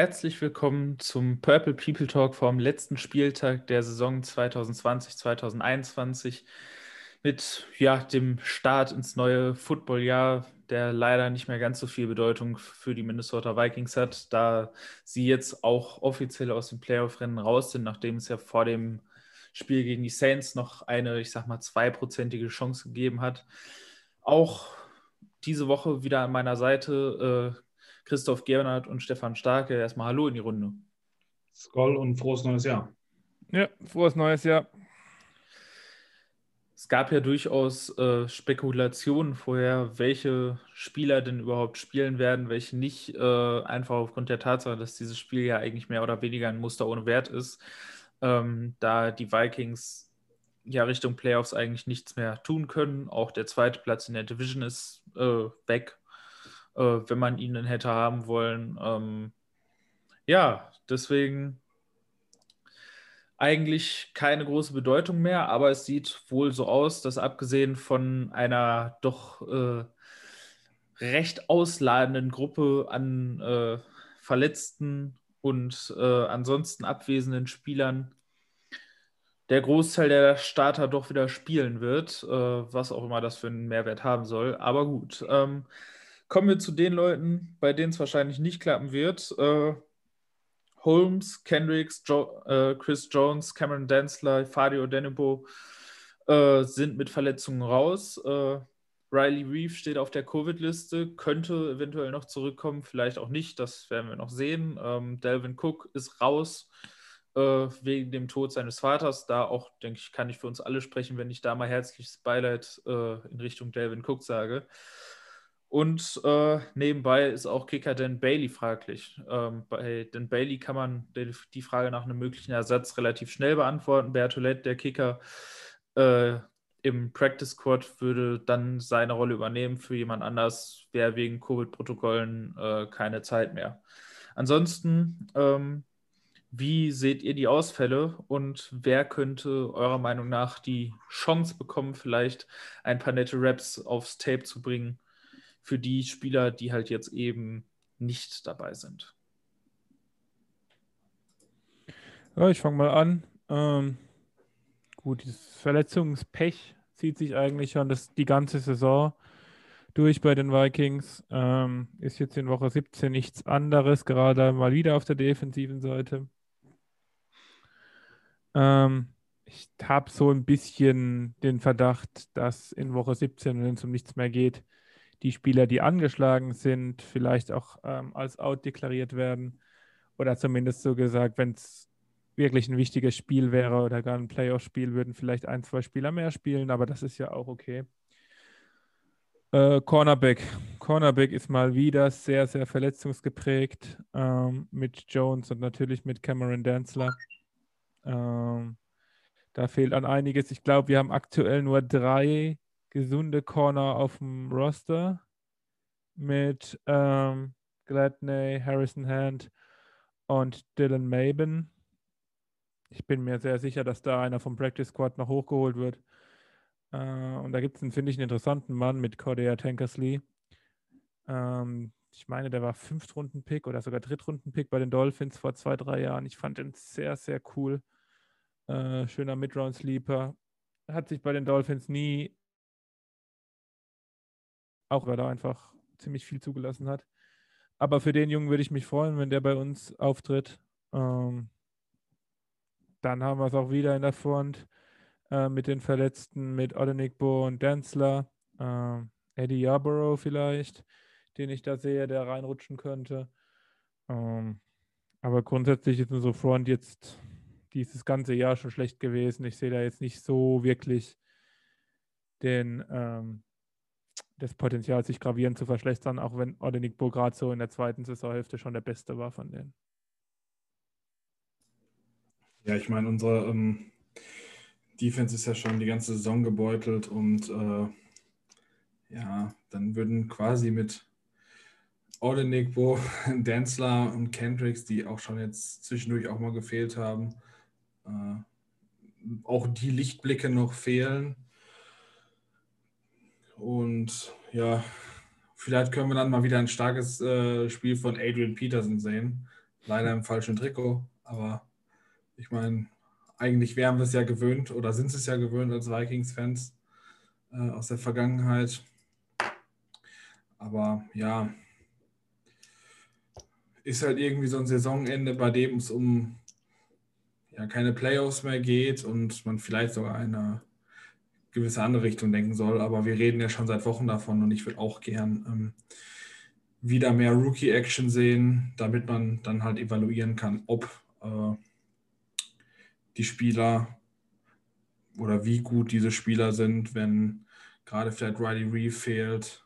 Herzlich willkommen zum Purple People Talk vom letzten Spieltag der Saison 2020-2021 mit ja, dem Start ins neue Footballjahr, der leider nicht mehr ganz so viel Bedeutung für die Minnesota Vikings hat, da sie jetzt auch offiziell aus dem Playoff-Rennen raus sind, nachdem es ja vor dem Spiel gegen die Saints noch eine, ich sag mal, zweiprozentige Chance gegeben hat. Auch diese Woche wieder an meiner Seite äh, Christoph Gernert und Stefan Starke. Erstmal Hallo in die Runde. Skoll und frohes neues Jahr. Ja, frohes neues Jahr. Es gab ja durchaus äh, Spekulationen vorher, welche Spieler denn überhaupt spielen werden, welche nicht, äh, einfach aufgrund der Tatsache, dass dieses Spiel ja eigentlich mehr oder weniger ein Muster ohne Wert ist, ähm, da die Vikings ja Richtung Playoffs eigentlich nichts mehr tun können. Auch der zweite Platz in der Division ist äh, weg, äh, wenn man ihn hätte haben wollen. Ähm, ja, deswegen eigentlich keine große Bedeutung mehr, aber es sieht wohl so aus, dass abgesehen von einer doch äh, recht ausladenden Gruppe an äh, Verletzten und äh, ansonsten abwesenden Spielern der Großteil der Starter doch wieder spielen wird, äh, was auch immer das für einen Mehrwert haben soll. Aber gut, ähm, kommen wir zu den Leuten, bei denen es wahrscheinlich nicht klappen wird. Äh, Holmes, Kendricks, jo äh, Chris Jones, Cameron Densler, Fadio Denebo äh, sind mit Verletzungen raus. Äh, Riley Reeve steht auf der Covid-Liste, könnte eventuell noch zurückkommen, vielleicht auch nicht, das werden wir noch sehen. Ähm, Delvin Cook ist raus äh, wegen dem Tod seines Vaters. Da auch, denke ich, kann ich für uns alle sprechen, wenn ich da mal herzliches Beileid äh, in Richtung Delvin Cook sage. Und äh, nebenbei ist auch Kicker Dan Bailey fraglich. Ähm, bei Dan Bailey kann man die, Frage nach einem möglichen Ersatz relativ schnell beantworten. Bertolette, der Kicker äh, im Practice Squad, würde dann seine Rolle übernehmen. Für jemand anders wäre wegen Covid-Protokollen äh, keine Zeit mehr. Ansonsten, ähm, wie seht ihr die Ausfälle und wer könnte eurer Meinung nach die Chance bekommen, vielleicht ein paar nette Raps aufs Tape zu bringen? Für die Spieler, die halt jetzt eben nicht dabei sind? Ja, ich fange mal an. Ähm, gut, dieses Verletzungspech zieht sich eigentlich schon das, die ganze Saison durch bei den Vikings. Ähm, ist jetzt in Woche 17 nichts anderes, gerade mal wieder auf der defensiven Seite. Ähm, ich habe so ein bisschen den Verdacht, dass in Woche 17, wenn es um nichts mehr geht, die Spieler, die angeschlagen sind, vielleicht auch ähm, als out deklariert werden. Oder zumindest so gesagt, wenn es wirklich ein wichtiges Spiel wäre oder gar ein Playoff-Spiel, würden vielleicht ein, zwei Spieler mehr spielen, aber das ist ja auch okay. Äh, Cornerback. Cornerback ist mal wieder sehr, sehr verletzungsgeprägt ähm, mit Jones und natürlich mit Cameron Danzler. Ähm, da fehlt an einiges. Ich glaube, wir haben aktuell nur drei gesunde Corner auf dem Roster mit ähm, Gladney, Harrison Hand und Dylan Maben. Ich bin mir sehr sicher, dass da einer vom Practice Squad noch hochgeholt wird. Äh, und da gibt es, finde ich, einen interessanten Mann mit Cordia Tankersley. Ähm, ich meine, der war Fünftrunden-Pick oder sogar Drittrunden-Pick bei den Dolphins vor zwei, drei Jahren. Ich fand ihn sehr, sehr cool. Äh, schöner Midround-Sleeper. Hat sich bei den Dolphins nie auch weil er einfach ziemlich viel zugelassen hat. Aber für den Jungen würde ich mich freuen, wenn der bei uns auftritt. Ähm, dann haben wir es auch wieder in der Front äh, mit den Verletzten, mit Odenigbo und Denzler. Äh, Eddie Yarborough vielleicht, den ich da sehe, der reinrutschen könnte. Ähm, aber grundsätzlich ist unsere Front jetzt dieses ganze Jahr schon schlecht gewesen. Ich sehe da jetzt nicht so wirklich den, ähm, das Potenzial, sich gravierend zu verschlechtern, auch wenn Odenigbo gerade so in der zweiten Saisonhälfte schon der Beste war von denen. Ja, ich meine, unsere ähm, Defense ist ja schon die ganze Saison gebeutelt und äh, ja, dann würden quasi mit Odenigbo, Densler und Kendricks, die auch schon jetzt zwischendurch auch mal gefehlt haben, äh, auch die Lichtblicke noch fehlen. Und ja, vielleicht können wir dann mal wieder ein starkes äh, Spiel von Adrian Peterson sehen, Leider im falschen Trikot, aber ich meine, eigentlich wären wir es ja gewöhnt oder sind es ja gewöhnt als Vikings-Fans äh, aus der Vergangenheit. Aber ja, ist halt irgendwie so ein Saisonende, bei dem es um ja, keine Playoffs mehr geht und man vielleicht sogar eine gewisse andere Richtung denken soll. Aber wir reden ja schon seit Wochen davon und ich würde auch gern ähm, wieder mehr Rookie-Action sehen, damit man dann halt evaluieren kann, ob äh, die Spieler oder wie gut diese Spieler sind, wenn gerade vielleicht Riley Reeve fehlt,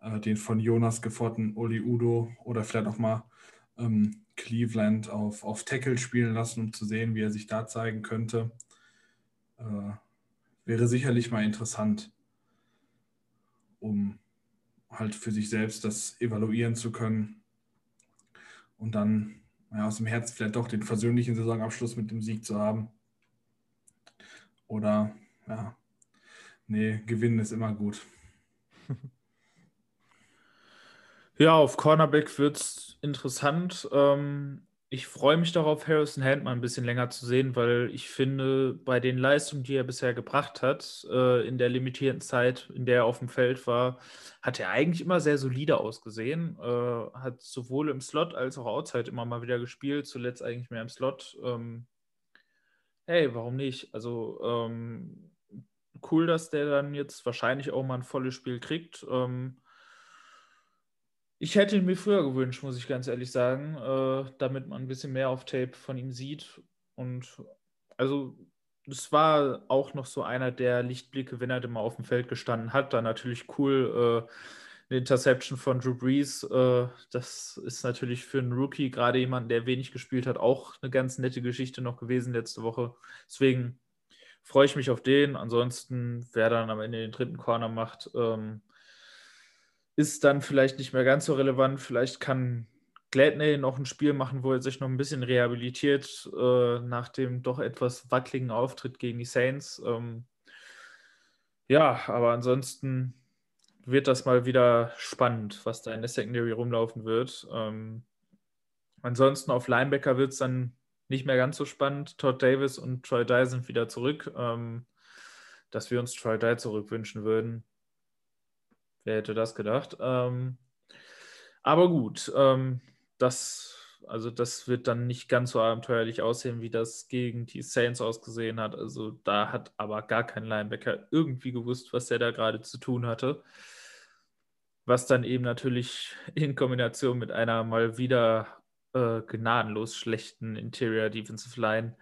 äh, den von Jonas geforderten Oli Udo oder vielleicht auch mal ähm, Cleveland auf, auf Tackle spielen lassen, um zu sehen, wie er sich da zeigen könnte. Äh, wäre sicherlich mal interessant, um halt für sich selbst das evaluieren zu können und dann ja, aus dem Herz vielleicht doch den versöhnlichen Saisonabschluss mit dem Sieg zu haben. Oder ja, nee, gewinnen ist immer gut. Ja, auf Cornerback wird es interessant. Ähm, ich freue mich darauf, Harrison Handman ein bisschen länger zu sehen, weil ich finde, bei den Leistungen, die er bisher gebracht hat, äh, in der limitierten Zeit, in der er auf dem Feld war, hat er eigentlich immer sehr solide ausgesehen. Äh, hat sowohl im Slot als auch outside immer mal wieder gespielt, zuletzt eigentlich mehr im Slot. Ähm, hey, warum nicht? Also ähm, cool, dass der dann jetzt wahrscheinlich auch mal ein volles Spiel kriegt. Ähm, ich hätte ihn mir früher gewünscht, muss ich ganz ehrlich sagen, äh, damit man ein bisschen mehr auf Tape von ihm sieht. Und also, es war auch noch so einer der Lichtblicke, wenn er denn mal auf dem Feld gestanden hat. Dann natürlich cool, äh, eine Interception von Drew Brees. Äh, das ist natürlich für einen Rookie, gerade jemanden, der wenig gespielt hat, auch eine ganz nette Geschichte noch gewesen letzte Woche. Deswegen freue ich mich auf den. Ansonsten, wer dann am Ende den dritten Corner macht, ähm, ist dann vielleicht nicht mehr ganz so relevant. Vielleicht kann Gladney noch ein Spiel machen, wo er sich noch ein bisschen rehabilitiert äh, nach dem doch etwas wackeligen Auftritt gegen die Saints. Ähm, ja, aber ansonsten wird das mal wieder spannend, was da in der Secondary rumlaufen wird. Ähm, ansonsten auf Linebacker wird es dann nicht mehr ganz so spannend. Todd Davis und Troy Dye sind wieder zurück. Ähm, dass wir uns Troy Dye zurückwünschen würden. Wer hätte das gedacht? Ähm, aber gut, ähm, das, also das wird dann nicht ganz so abenteuerlich aussehen, wie das gegen die Saints ausgesehen hat. Also da hat aber gar kein Linebacker irgendwie gewusst, was er da gerade zu tun hatte. Was dann eben natürlich in Kombination mit einer mal wieder äh, gnadenlos schlechten Interior Defensive Line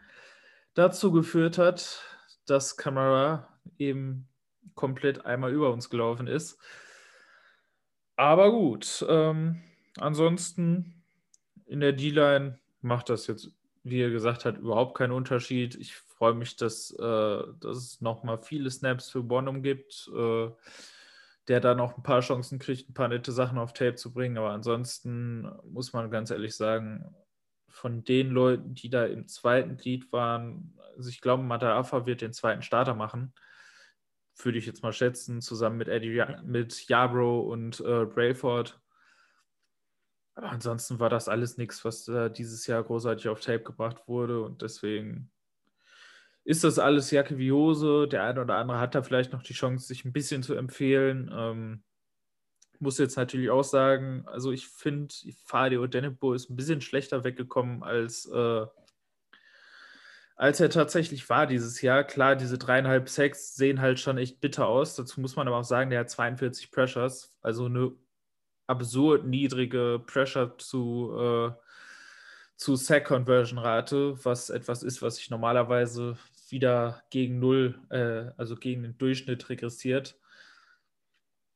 dazu geführt hat, dass Camara eben komplett einmal über uns gelaufen ist. Aber gut, ähm, ansonsten in der D-Line macht das jetzt, wie er gesagt hat, überhaupt keinen Unterschied. Ich freue mich, dass, äh, dass es nochmal viele Snaps für Bonham gibt, äh, der da noch ein paar Chancen kriegt, ein paar nette Sachen auf Tape zu bringen. Aber ansonsten muss man ganz ehrlich sagen, von den Leuten, die da im zweiten Glied waren, also ich glaube, Mataafa wird den zweiten Starter machen würde ich jetzt mal schätzen, zusammen mit Eddie, mit Yarbrough und äh, Brayford. Aber ansonsten war das alles nichts, was äh, dieses Jahr großartig auf Tape gebracht wurde und deswegen ist das alles Jacke wie Hose. Der eine oder andere hat da vielleicht noch die Chance, sich ein bisschen zu empfehlen. Ähm, muss jetzt natürlich auch sagen, also ich finde, Fadi Odenebo ist ein bisschen schlechter weggekommen als äh, als er tatsächlich war dieses Jahr. Klar, diese dreieinhalb Sacks sehen halt schon echt bitter aus. Dazu muss man aber auch sagen, der hat 42 Pressures, also eine absurd niedrige Pressure zu, äh, zu Sack-Conversion-Rate, was etwas ist, was sich normalerweise wieder gegen Null, äh, also gegen den Durchschnitt regressiert.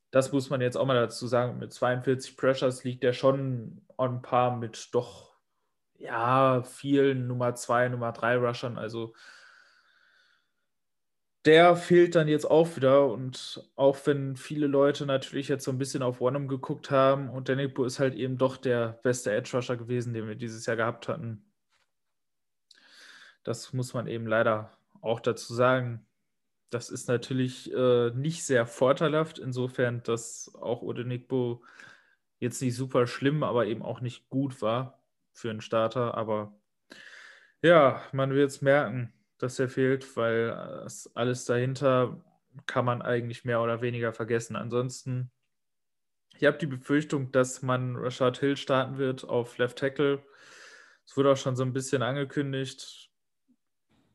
Das muss man jetzt auch mal dazu sagen. Mit 42 Pressures liegt er schon on par mit doch ja, vielen Nummer 2, Nummer 3 Rushern. Also der fehlt dann jetzt auch wieder. Und auch wenn viele Leute natürlich jetzt so ein bisschen auf One geguckt haben und Denipo ist halt eben doch der beste Edge Rusher gewesen, den wir dieses Jahr gehabt hatten. Das muss man eben leider auch dazu sagen. Das ist natürlich äh, nicht sehr vorteilhaft, insofern, dass auch Odenigbo jetzt nicht super schlimm, aber eben auch nicht gut war. Für einen Starter, aber ja, man wird es merken, dass er fehlt, weil alles dahinter kann man eigentlich mehr oder weniger vergessen. Ansonsten, ich habe die Befürchtung, dass man Rashad Hill starten wird auf Left Tackle. Es wurde auch schon so ein bisschen angekündigt.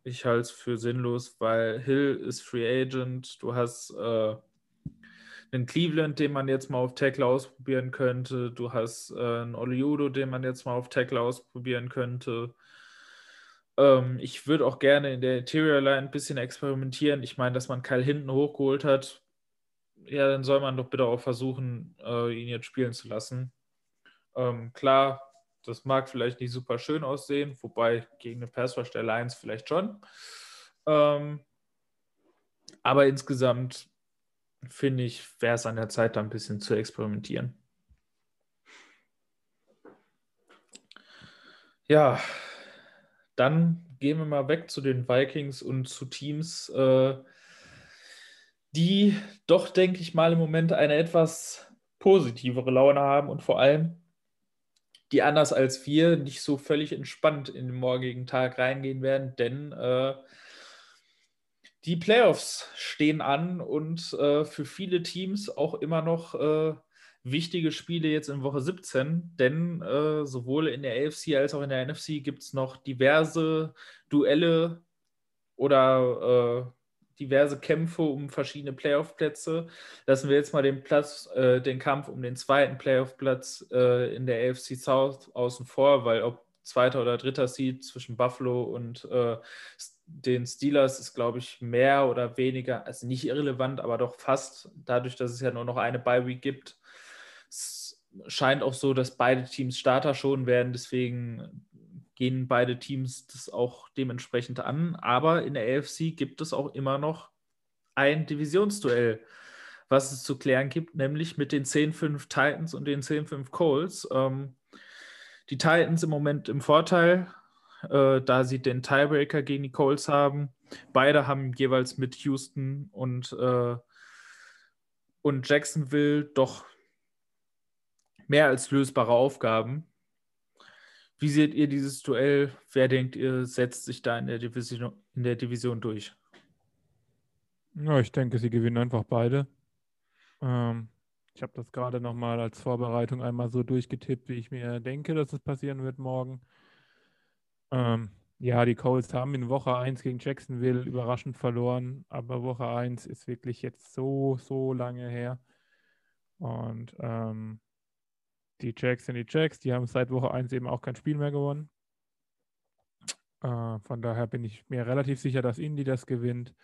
Ich halte es für sinnlos, weil Hill ist Free Agent. Du hast äh, einen Cleveland, den man jetzt mal auf Tackle ausprobieren könnte. Du hast äh, einen Oliudo, den man jetzt mal auf Tackle ausprobieren könnte. Ähm, ich würde auch gerne in der Interior Line ein bisschen experimentieren. Ich meine, dass man Kyle hinten hochgeholt hat. Ja, dann soll man doch bitte auch versuchen, äh, ihn jetzt spielen zu lassen. Ähm, klar, das mag vielleicht nicht super schön aussehen, wobei gegen eine Passrush der Lions vielleicht schon. Ähm, aber insgesamt finde ich, wäre es an der Zeit, da ein bisschen zu experimentieren. Ja, dann gehen wir mal weg zu den Vikings und zu Teams, äh, die doch, denke ich mal, im Moment eine etwas positivere Laune haben und vor allem die anders als wir nicht so völlig entspannt in den morgigen Tag reingehen werden, denn äh, die Playoffs stehen an und äh, für viele Teams auch immer noch äh, wichtige Spiele jetzt in Woche 17, denn äh, sowohl in der AFC als auch in der NFC gibt es noch diverse Duelle oder äh, diverse Kämpfe um verschiedene Playoff-Plätze. Lassen wir jetzt mal den Platz, äh, den Kampf um den zweiten Playoff-Platz äh, in der AFC South außen vor, weil ob zweiter oder dritter Seed zwischen Buffalo und äh, den Steelers ist, glaube ich, mehr oder weniger, also nicht irrelevant, aber doch fast, dadurch, dass es ja nur noch eine Bye-Week gibt. Es scheint auch so, dass beide Teams Starter schon werden, deswegen gehen beide Teams das auch dementsprechend an. Aber in der AFC gibt es auch immer noch ein Divisionsduell, was es zu klären gibt, nämlich mit den 10-5 Titans und den 10-5 Colts. Ähm, die Titans im Moment im Vorteil, äh, da sie den Tiebreaker gegen die Colts haben. Beide haben jeweils mit Houston und, äh, und Jacksonville doch mehr als lösbare Aufgaben. Wie seht ihr dieses Duell? Wer denkt ihr, setzt sich da in der Division, in der Division durch? Ja, ich denke, sie gewinnen einfach beide. Ähm, ich habe das gerade nochmal als Vorbereitung einmal so durchgetippt, wie ich mir denke, dass es passieren wird morgen. Ähm, ja, die Colts haben in Woche 1 gegen Jacksonville überraschend verloren, aber Woche 1 ist wirklich jetzt so, so lange her. Und ähm, die Jacks sind die Jacks, die haben seit Woche 1 eben auch kein Spiel mehr gewonnen. Äh, von daher bin ich mir relativ sicher, dass Indy das gewinnt.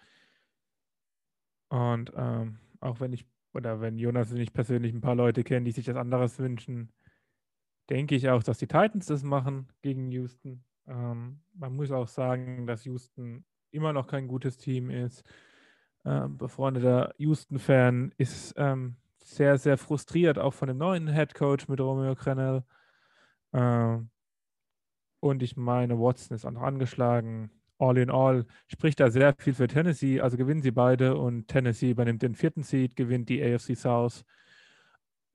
Und ähm, auch wenn ich, oder wenn Jonas und ich persönlich ein paar Leute kennen, die sich das anderes wünschen, denke ich auch, dass die Titans das machen gegen Houston. Ähm, man muss auch sagen, dass Houston immer noch kein gutes Team ist. Ähm, befreundeter Houston-Fan ist ähm, sehr, sehr frustriert, auch von dem neuen Head Coach mit Romeo Crenel. Ähm, und ich meine, Watson ist auch noch angeschlagen. All in all spricht da sehr viel für Tennessee. Also gewinnen sie beide und Tennessee übernimmt den vierten Seed, gewinnt die AFC South.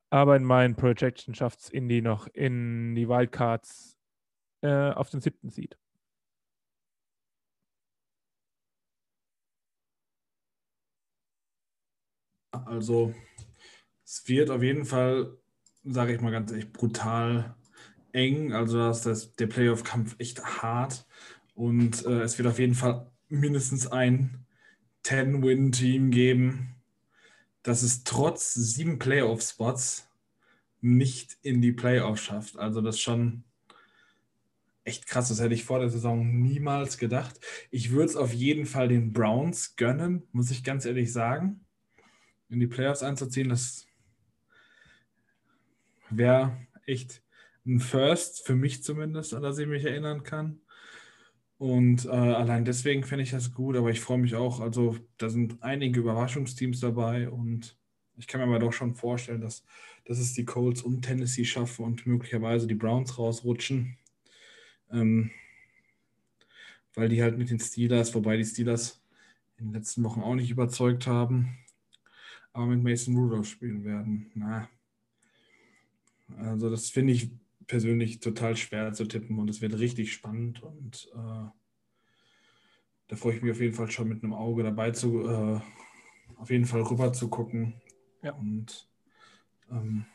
Aber in meinen Projections schafft es Indy noch in die Wildcards äh, auf den siebten Seed. Also es wird auf jeden Fall, sage ich mal ganz ehrlich, brutal eng. Also das, das, der Playoff-Kampf echt hart. Und äh, es wird auf jeden Fall mindestens ein 10-Win-Team geben, das es trotz sieben Playoff-Spots nicht in die Playoffs schafft. Also das schon echt krass. Das hätte ich vor der Saison niemals gedacht. Ich würde es auf jeden Fall den Browns gönnen, muss ich ganz ehrlich sagen. In die Playoffs einzuziehen, das wäre echt ein First, für mich zumindest, an das ich mich erinnern kann. Und äh, allein deswegen finde ich das gut, aber ich freue mich auch. Also, da sind einige Überraschungsteams dabei und ich kann mir aber doch schon vorstellen, dass, dass es die Colts und Tennessee schaffen und möglicherweise die Browns rausrutschen. Ähm, weil die halt mit den Steelers, wobei die Steelers in den letzten Wochen auch nicht überzeugt haben, aber mit Mason Rudolph spielen werden. Na, also das finde ich persönlich total schwer zu tippen und es wird richtig spannend und äh, da freue ich mich auf jeden Fall schon mit einem Auge dabei zu, äh, auf jeden Fall rüber zu gucken. Ja. Und ähm,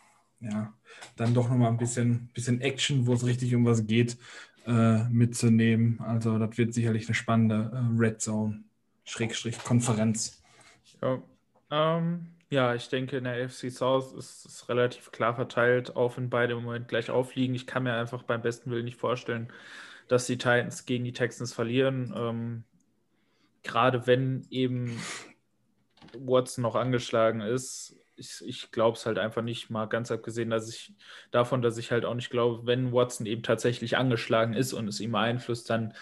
ja, dann doch nochmal ein bisschen, bisschen Action, wo es richtig um was geht, äh, mitzunehmen. Also das wird sicherlich eine spannende äh, Red Zone, Schrägstrich, Konferenz. Ja. Ähm, ja, ich denke, in der FC South ist es relativ klar verteilt, auch wenn beide im Moment gleich aufliegen. Ich kann mir einfach beim besten Willen nicht vorstellen, dass die Titans gegen die Texans verlieren. Ähm, gerade wenn eben Watson noch angeschlagen ist. Ich, ich glaube es halt einfach nicht, mal ganz abgesehen dass ich, davon, dass ich halt auch nicht glaube, wenn Watson eben tatsächlich angeschlagen ist und es ihm beeinflusst, dann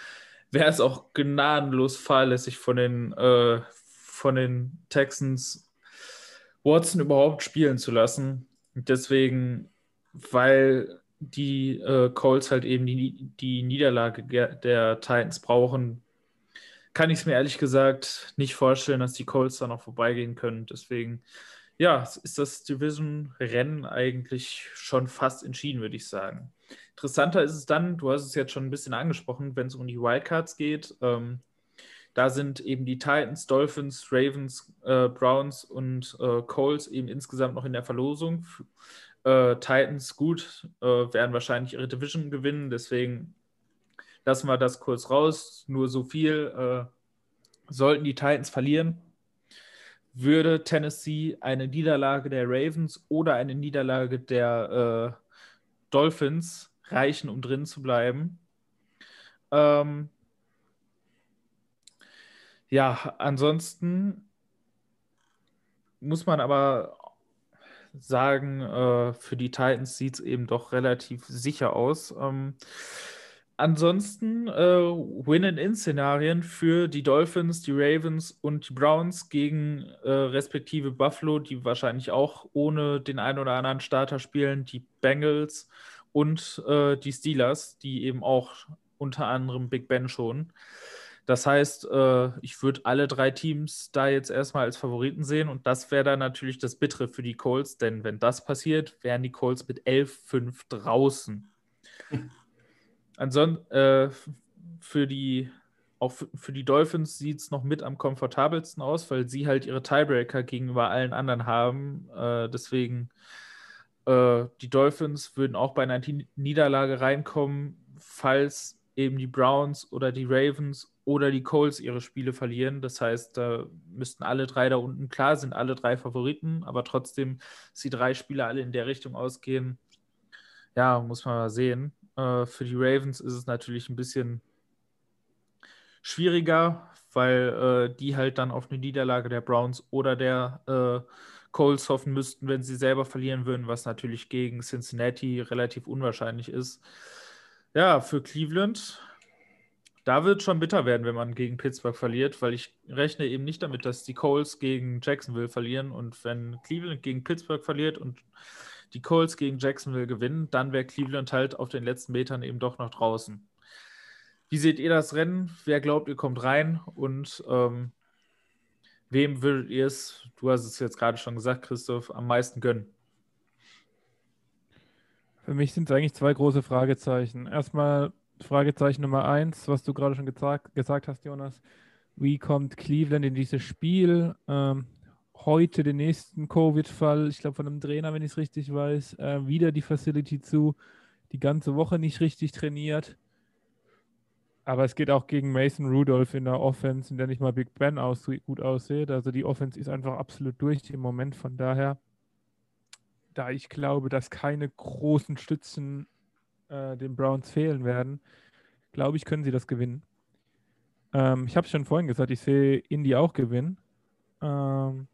wäre es auch gnadenlos fahrlässig von den, äh, von den Texans, Watson überhaupt spielen zu lassen. Deswegen, weil die äh, Colts halt eben die, die Niederlage der Titans brauchen, kann ich es mir ehrlich gesagt nicht vorstellen, dass die Colts da noch vorbeigehen können. Deswegen, ja, ist das Division-Rennen eigentlich schon fast entschieden, würde ich sagen. Interessanter ist es dann, du hast es jetzt schon ein bisschen angesprochen, wenn es um die Wildcards geht. Ähm, da sind eben die Titans, Dolphins, Ravens, äh, Browns und äh, Colts eben insgesamt noch in der Verlosung. Äh, Titans, gut, äh, werden wahrscheinlich ihre Division gewinnen, deswegen lassen wir das kurz raus. Nur so viel. Äh, sollten die Titans verlieren, würde Tennessee eine Niederlage der Ravens oder eine Niederlage der äh, Dolphins reichen, um drin zu bleiben. Ähm, ja, ansonsten muss man aber sagen, äh, für die Titans sieht es eben doch relativ sicher aus. Ähm, Ansonsten äh, Win-and-In-Szenarien für die Dolphins, die Ravens und die Browns gegen äh, respektive Buffalo, die wahrscheinlich auch ohne den einen oder anderen Starter spielen, die Bengals und äh, die Steelers, die eben auch unter anderem Big Ben schon. Das heißt, äh, ich würde alle drei Teams da jetzt erstmal als Favoriten sehen und das wäre dann natürlich das Bittere für die Colts, denn wenn das passiert, wären die Colts mit 11-5 draußen. Ansonsten äh, für die auch für die Dolphins sieht es noch mit am komfortabelsten aus, weil sie halt ihre Tiebreaker gegenüber allen anderen haben. Äh, deswegen äh, die Dolphins würden auch bei einer Niederlage reinkommen, falls eben die Browns oder die Ravens oder die Colts ihre Spiele verlieren. Das heißt, da müssten alle drei da unten, klar sind alle drei Favoriten, aber trotzdem, dass die drei Spiele alle in der Richtung ausgehen, ja, muss man mal sehen. Äh, für die Ravens ist es natürlich ein bisschen schwieriger, weil äh, die halt dann auf eine Niederlage der Browns oder der äh, Colts hoffen müssten, wenn sie selber verlieren würden, was natürlich gegen Cincinnati relativ unwahrscheinlich ist. Ja, für Cleveland, da wird es schon bitter werden, wenn man gegen Pittsburgh verliert, weil ich rechne eben nicht damit, dass die Colts gegen Jacksonville verlieren und wenn Cleveland gegen Pittsburgh verliert und die Colts gegen Jacksonville gewinnen, dann wäre Cleveland halt auf den letzten Metern eben doch noch draußen. Wie seht ihr das Rennen? Wer glaubt, ihr kommt rein? Und ähm, wem würdet ihr es, du hast es jetzt gerade schon gesagt, Christoph, am meisten gönnen? Für mich sind es eigentlich zwei große Fragezeichen. Erstmal Fragezeichen Nummer eins, was du gerade schon gesagt, gesagt hast, Jonas. Wie kommt Cleveland in dieses Spiel? Ähm, heute den nächsten Covid-Fall, ich glaube von einem Trainer, wenn ich es richtig weiß, äh, wieder die Facility zu, die ganze Woche nicht richtig trainiert. Aber es geht auch gegen Mason Rudolph in der Offense, in der nicht mal Big Ben aus, gut aussieht. Also die Offense ist einfach absolut durch im Moment. Von daher, da ich glaube, dass keine großen Stützen äh, den Browns fehlen werden, glaube ich, können sie das gewinnen. Ähm, ich habe es schon vorhin gesagt, ich sehe Indy auch gewinnen. Ähm,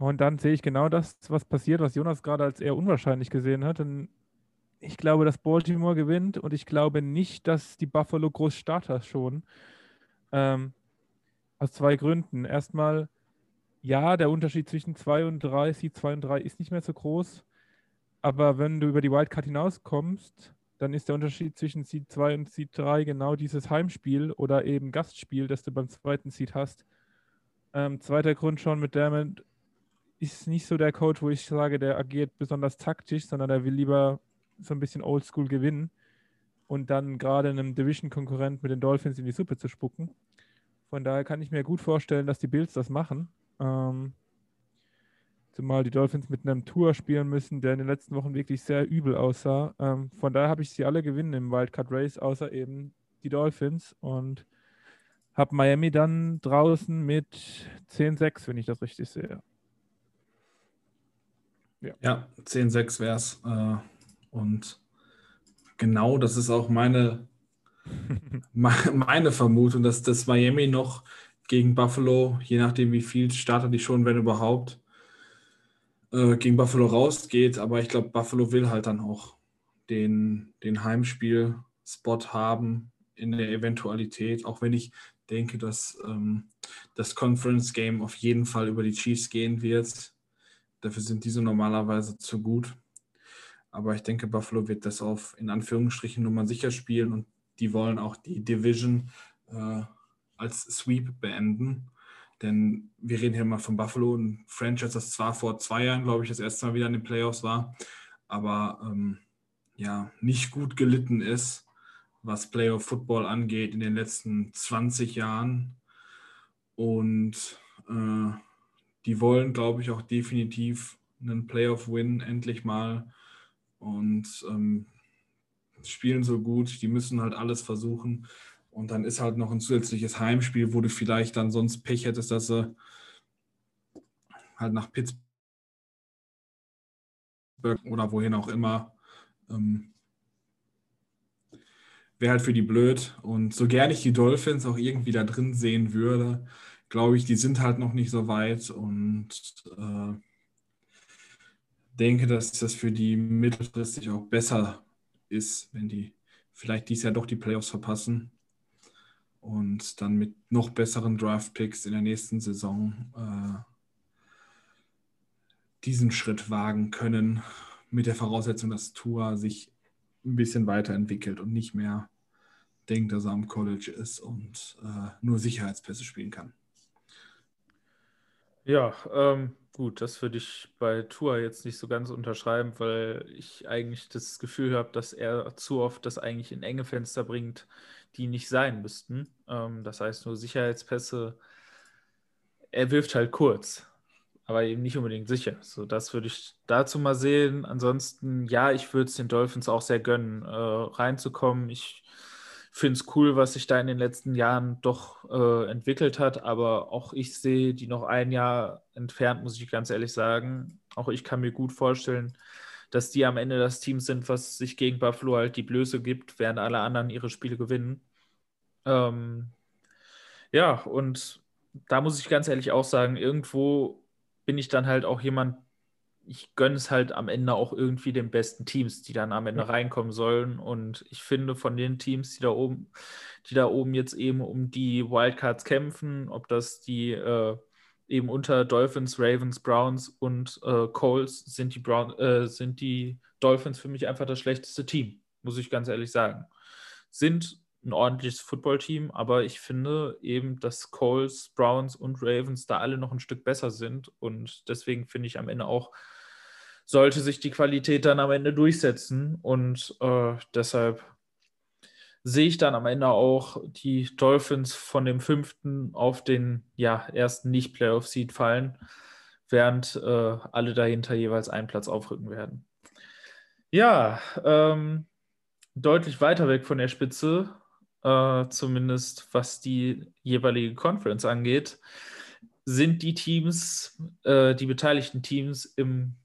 und dann sehe ich genau das, was passiert, was Jonas gerade als eher unwahrscheinlich gesehen hat. Und ich glaube, dass Baltimore gewinnt und ich glaube nicht, dass die Buffalo groß Starter schon. Ähm, aus zwei Gründen. Erstmal, ja, der Unterschied zwischen 2 und 3, Seed 2 und 3 ist nicht mehr so groß. Aber wenn du über die Wildcard hinauskommst, dann ist der Unterschied zwischen Seed 2 und Seed 3 genau dieses Heimspiel oder eben Gastspiel, das du beim zweiten Seed hast. Ähm, zweiter Grund schon mit Dermot ist nicht so der Coach, wo ich sage, der agiert besonders taktisch, sondern der will lieber so ein bisschen oldschool gewinnen und dann gerade einem Division-Konkurrent mit den Dolphins in die Suppe zu spucken. Von daher kann ich mir gut vorstellen, dass die Bills das machen. Ähm, zumal die Dolphins mit einem Tour spielen müssen, der in den letzten Wochen wirklich sehr übel aussah. Ähm, von daher habe ich sie alle gewinnen im Wildcard Race, außer eben die Dolphins und habe Miami dann draußen mit 10-6, wenn ich das richtig sehe. Ja, ja 10-6 wäre es. Und genau das ist auch meine, meine Vermutung, dass das Miami noch gegen Buffalo, je nachdem wie viel Starter die schon, wenn überhaupt, äh, gegen Buffalo rausgeht. Aber ich glaube, Buffalo will halt dann auch den, den Heimspiel-Spot haben in der Eventualität, auch wenn ich denke, dass ähm, das Conference Game auf jeden Fall über die Chiefs gehen wird. Dafür sind diese normalerweise zu gut. Aber ich denke, Buffalo wird das auf in Anführungsstrichen Nummer sicher spielen und die wollen auch die Division äh, als Sweep beenden. Denn wir reden hier mal von Buffalo, ein Franchise, das zwar vor zwei Jahren, glaube ich, das erste Mal wieder in den Playoffs war, aber ähm, ja, nicht gut gelitten ist was Playoff Football angeht in den letzten 20 Jahren. Und äh, die wollen, glaube ich, auch definitiv einen Playoff-Win endlich mal und ähm, spielen so gut. Die müssen halt alles versuchen. Und dann ist halt noch ein zusätzliches Heimspiel, wo du vielleicht dann sonst Pech hättest, dass sie halt nach Pittsburgh oder wohin auch immer ähm, wäre halt für die blöd. Und so gern ich die Dolphins auch irgendwie da drin sehen würde, glaube ich, die sind halt noch nicht so weit und äh, denke, dass das für die mittelfristig auch besser ist, wenn die vielleicht dies Jahr doch die Playoffs verpassen und dann mit noch besseren Draft-Picks in der nächsten Saison äh, diesen Schritt wagen können, mit der Voraussetzung, dass Tua sich ein bisschen weiterentwickelt und nicht mehr denkt, dass er am College ist und äh, nur Sicherheitspässe spielen kann. Ja, ähm, gut, das würde ich bei Tour jetzt nicht so ganz unterschreiben, weil ich eigentlich das Gefühl habe, dass er zu oft das eigentlich in enge Fenster bringt, die nicht sein müssten. Ähm, das heißt nur Sicherheitspässe. Er wirft halt kurz aber eben nicht unbedingt sicher. So, das würde ich dazu mal sehen. Ansonsten, ja, ich würde es den Dolphins auch sehr gönnen, äh, reinzukommen. Ich finde es cool, was sich da in den letzten Jahren doch äh, entwickelt hat, aber auch ich sehe die noch ein Jahr entfernt, muss ich ganz ehrlich sagen. Auch ich kann mir gut vorstellen, dass die am Ende das Team sind, was sich gegen Buffalo halt die Blöße gibt, während alle anderen ihre Spiele gewinnen. Ähm, ja, und da muss ich ganz ehrlich auch sagen, irgendwo bin ich dann halt auch jemand, ich gönne es halt am Ende auch irgendwie den besten Teams, die dann am Ende reinkommen sollen. Und ich finde von den Teams, die da oben, die da oben jetzt eben um die Wildcards kämpfen, ob das die äh, eben unter Dolphins, Ravens, Browns und äh, Coles sind die Brown, äh, sind die Dolphins für mich einfach das schlechteste Team, muss ich ganz ehrlich sagen. Sind ein ordentliches Footballteam, aber ich finde eben, dass Coles, Browns und Ravens da alle noch ein Stück besser sind und deswegen finde ich am Ende auch, sollte sich die Qualität dann am Ende durchsetzen und äh, deshalb sehe ich dann am Ende auch die Dolphins von dem fünften auf den ja, ersten Nicht-Playoff-Seed fallen, während äh, alle dahinter jeweils einen Platz aufrücken werden. Ja, ähm, deutlich weiter weg von der Spitze äh, zumindest was die jeweilige Conference angeht, sind die Teams, äh, die beteiligten Teams im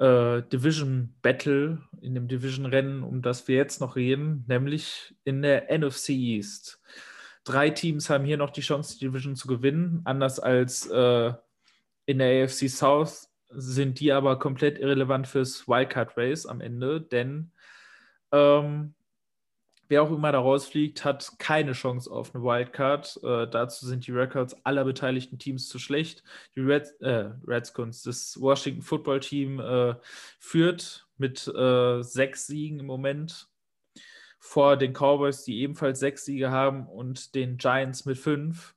äh, Division Battle, in dem Division-Rennen, um das wir jetzt noch reden, nämlich in der NFC East. Drei Teams haben hier noch die Chance, die Division zu gewinnen, anders als äh, in der AFC South sind die aber komplett irrelevant fürs Wildcard Race am Ende, denn ähm, wer auch immer da rausfliegt, hat keine Chance auf eine Wildcard. Äh, dazu sind die Records aller beteiligten Teams zu schlecht. Die Red, äh, Redskins, das Washington Football Team, äh, führt mit äh, sechs Siegen im Moment vor den Cowboys, die ebenfalls sechs Siege haben, und den Giants mit fünf.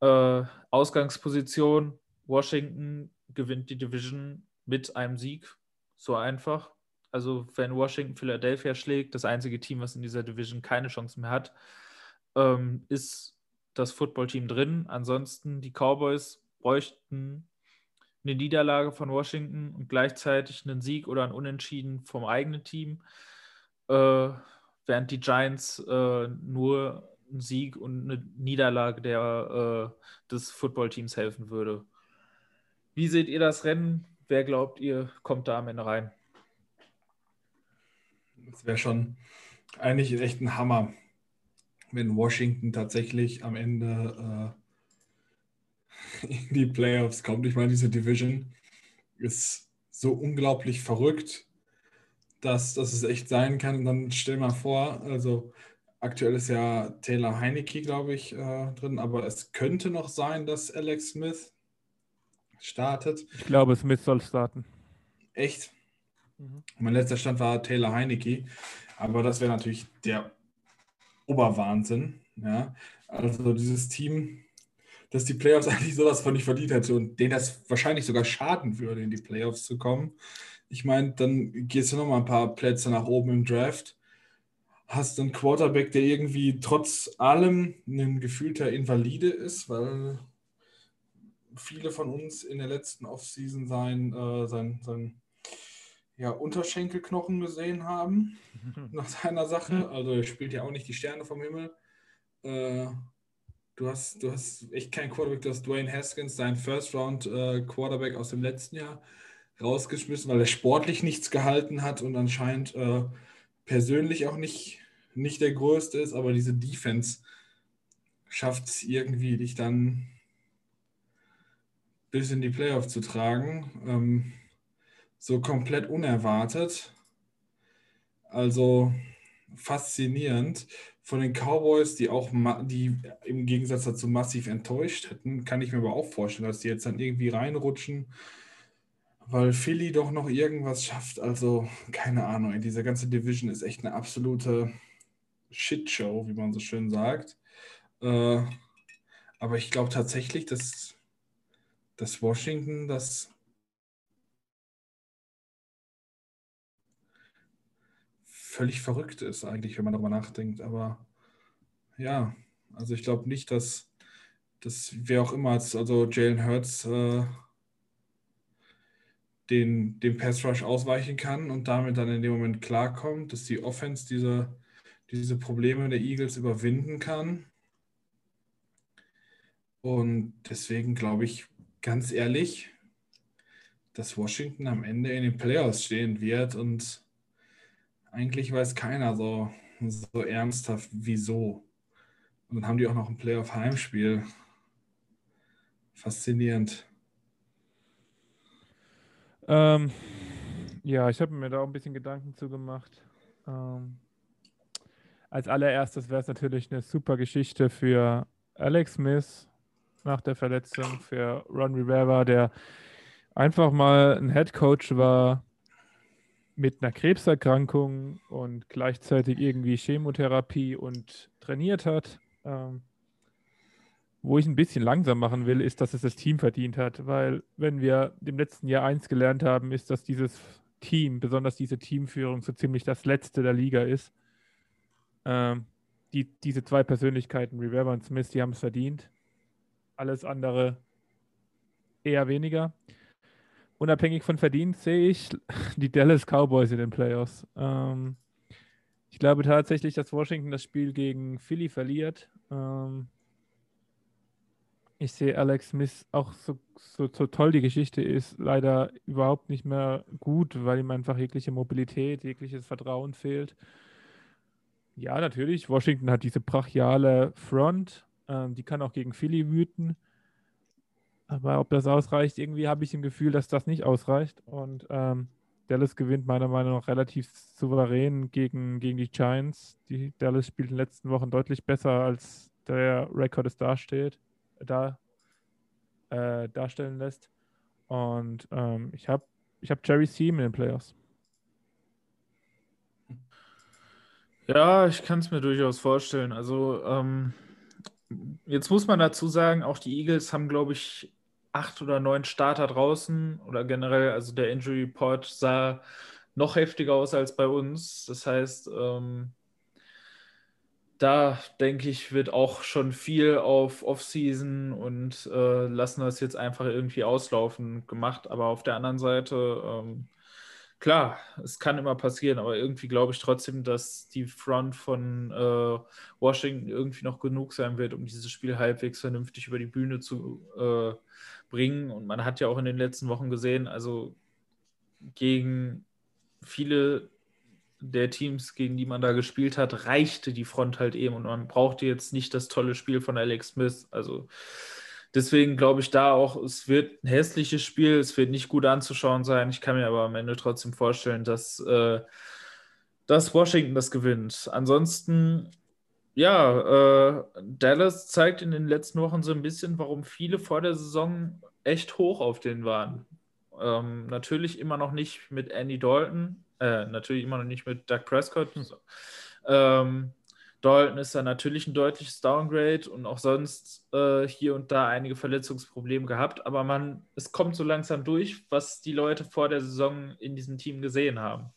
Äh, Ausgangsposition: Washington gewinnt die Division mit einem Sieg. So einfach. Also wenn Washington Philadelphia schlägt, das einzige Team, was in dieser Division keine Chance mehr hat, ähm, ist das Footballteam drin. Ansonsten die Cowboys bräuchten eine Niederlage von Washington und gleichzeitig einen Sieg oder ein Unentschieden vom eigenen Team, äh, während die Giants äh, nur ein Sieg und eine Niederlage der, äh, des Footballteams helfen würde. Wie seht ihr das Rennen? Wer glaubt ihr, kommt da am Ende rein? Das wäre schon eigentlich echt ein Hammer, wenn Washington tatsächlich am Ende äh, in die Playoffs kommt. Ich meine, diese Division ist so unglaublich verrückt, dass, dass es echt sein kann. Und dann stell mal vor, also aktuell ist ja Taylor Heinecke, glaube ich, äh, drin, aber es könnte noch sein, dass Alex Smith startet. Ich glaube, Smith soll starten. Echt? Mhm. Mein letzter Stand war Taylor Heinecke, aber das wäre natürlich der Oberwahnsinn. Ja? Also dieses Team, dass die Playoffs eigentlich sowas von nicht verdient hätte und denen das wahrscheinlich sogar schaden würde, in die Playoffs zu kommen. Ich meine, dann gehst du noch mal ein paar Plätze nach oben im Draft, hast einen Quarterback, der irgendwie trotz allem ein gefühlter Invalide ist, weil viele von uns in der letzten Offseason sein, äh, sein, sein ja, Unterschenkelknochen gesehen haben nach seiner Sache. Also er spielt ja auch nicht die Sterne vom Himmel. Äh, du, hast, du hast echt keinen Quarterback, du hast Dwayne Haskins, dein First-Round-Quarterback äh, aus dem letzten Jahr, rausgeschmissen, weil er sportlich nichts gehalten hat und anscheinend äh, persönlich auch nicht, nicht der Größte ist, aber diese Defense schafft es irgendwie, dich dann bis in die Playoff zu tragen. Ähm, so komplett unerwartet. Also faszinierend. Von den Cowboys, die auch die im Gegensatz dazu massiv enttäuscht hätten, kann ich mir aber auch vorstellen, dass die jetzt dann irgendwie reinrutschen, weil Philly doch noch irgendwas schafft. Also keine Ahnung, diese ganze Division ist echt eine absolute Shitshow, wie man so schön sagt. Äh, aber ich glaube tatsächlich, dass dass Washington das völlig verrückt ist, eigentlich, wenn man darüber nachdenkt. Aber ja, also ich glaube nicht, dass, dass wer auch immer, also Jalen Hurts, äh, den, dem Pass Rush ausweichen kann und damit dann in dem Moment klarkommt, dass die Offense diese, diese Probleme der Eagles überwinden kann. Und deswegen glaube ich, ganz ehrlich, dass Washington am Ende in den Playoffs stehen wird und eigentlich weiß keiner so, so ernsthaft, wieso. Und dann haben die auch noch ein Playoff-Heimspiel. Faszinierend. Ähm, ja, ich habe mir da auch ein bisschen Gedanken zu gemacht. Ähm, als allererstes wäre es natürlich eine super Geschichte für Alex Smith, nach der Verletzung für Ron Rivera, der einfach mal ein Head Coach war mit einer Krebserkrankung und gleichzeitig irgendwie Chemotherapie und trainiert hat. Ähm, wo ich ein bisschen langsam machen will, ist, dass es das Team verdient hat, weil wenn wir im letzten Jahr eins gelernt haben, ist, dass dieses Team, besonders diese Teamführung, so ziemlich das letzte der Liga ist. Ähm, die, diese zwei Persönlichkeiten, Rivera und Smith, die haben es verdient. Alles andere eher weniger. Unabhängig von Verdienst sehe ich die Dallas Cowboys in den Playoffs. Ähm, ich glaube tatsächlich, dass Washington das Spiel gegen Philly verliert. Ähm, ich sehe Alex Smith auch so, so, so, toll die Geschichte ist, leider überhaupt nicht mehr gut, weil ihm einfach jegliche Mobilität, jegliches Vertrauen fehlt. Ja, natürlich, Washington hat diese brachiale Front, ähm, die kann auch gegen Philly wüten. Aber ob das ausreicht, irgendwie habe ich im Gefühl, dass das nicht ausreicht. Und ähm, Dallas gewinnt meiner Meinung nach relativ souverän gegen, gegen die Giants. Die Dallas spielt in den letzten Wochen deutlich besser, als der Rekord es dasteht, da, äh, darstellen lässt. Und ähm, ich habe ich hab Jerry Seam in den Playoffs. Ja, ich kann es mir durchaus vorstellen. Also ähm, Jetzt muss man dazu sagen, auch die Eagles haben, glaube ich, acht oder neun Starter draußen oder generell, also der Injury Report sah noch heftiger aus als bei uns. Das heißt, ähm, da denke ich, wird auch schon viel auf Offseason und äh, lassen das jetzt einfach irgendwie auslaufen gemacht. Aber auf der anderen Seite, ähm, klar, es kann immer passieren, aber irgendwie glaube ich trotzdem, dass die Front von äh, Washington irgendwie noch genug sein wird, um dieses Spiel halbwegs vernünftig über die Bühne zu äh, bringen. Und man hat ja auch in den letzten Wochen gesehen, also gegen viele der Teams, gegen die man da gespielt hat, reichte die Front halt eben und man brauchte jetzt nicht das tolle Spiel von Alex Smith. Also deswegen glaube ich da auch, es wird ein hässliches Spiel, es wird nicht gut anzuschauen sein. Ich kann mir aber am Ende trotzdem vorstellen, dass, äh, dass Washington das gewinnt. Ansonsten, ja, äh, Dallas zeigt in den letzten Wochen so ein bisschen, warum viele vor der Saison echt hoch auf den waren. Ähm, natürlich immer noch nicht mit Andy Dalton, äh, natürlich immer noch nicht mit Doug Prescott. So. Ähm, Dalton ist da natürlich ein deutliches Downgrade und auch sonst äh, hier und da einige Verletzungsprobleme gehabt, aber man, es kommt so langsam durch, was die Leute vor der Saison in diesem Team gesehen haben.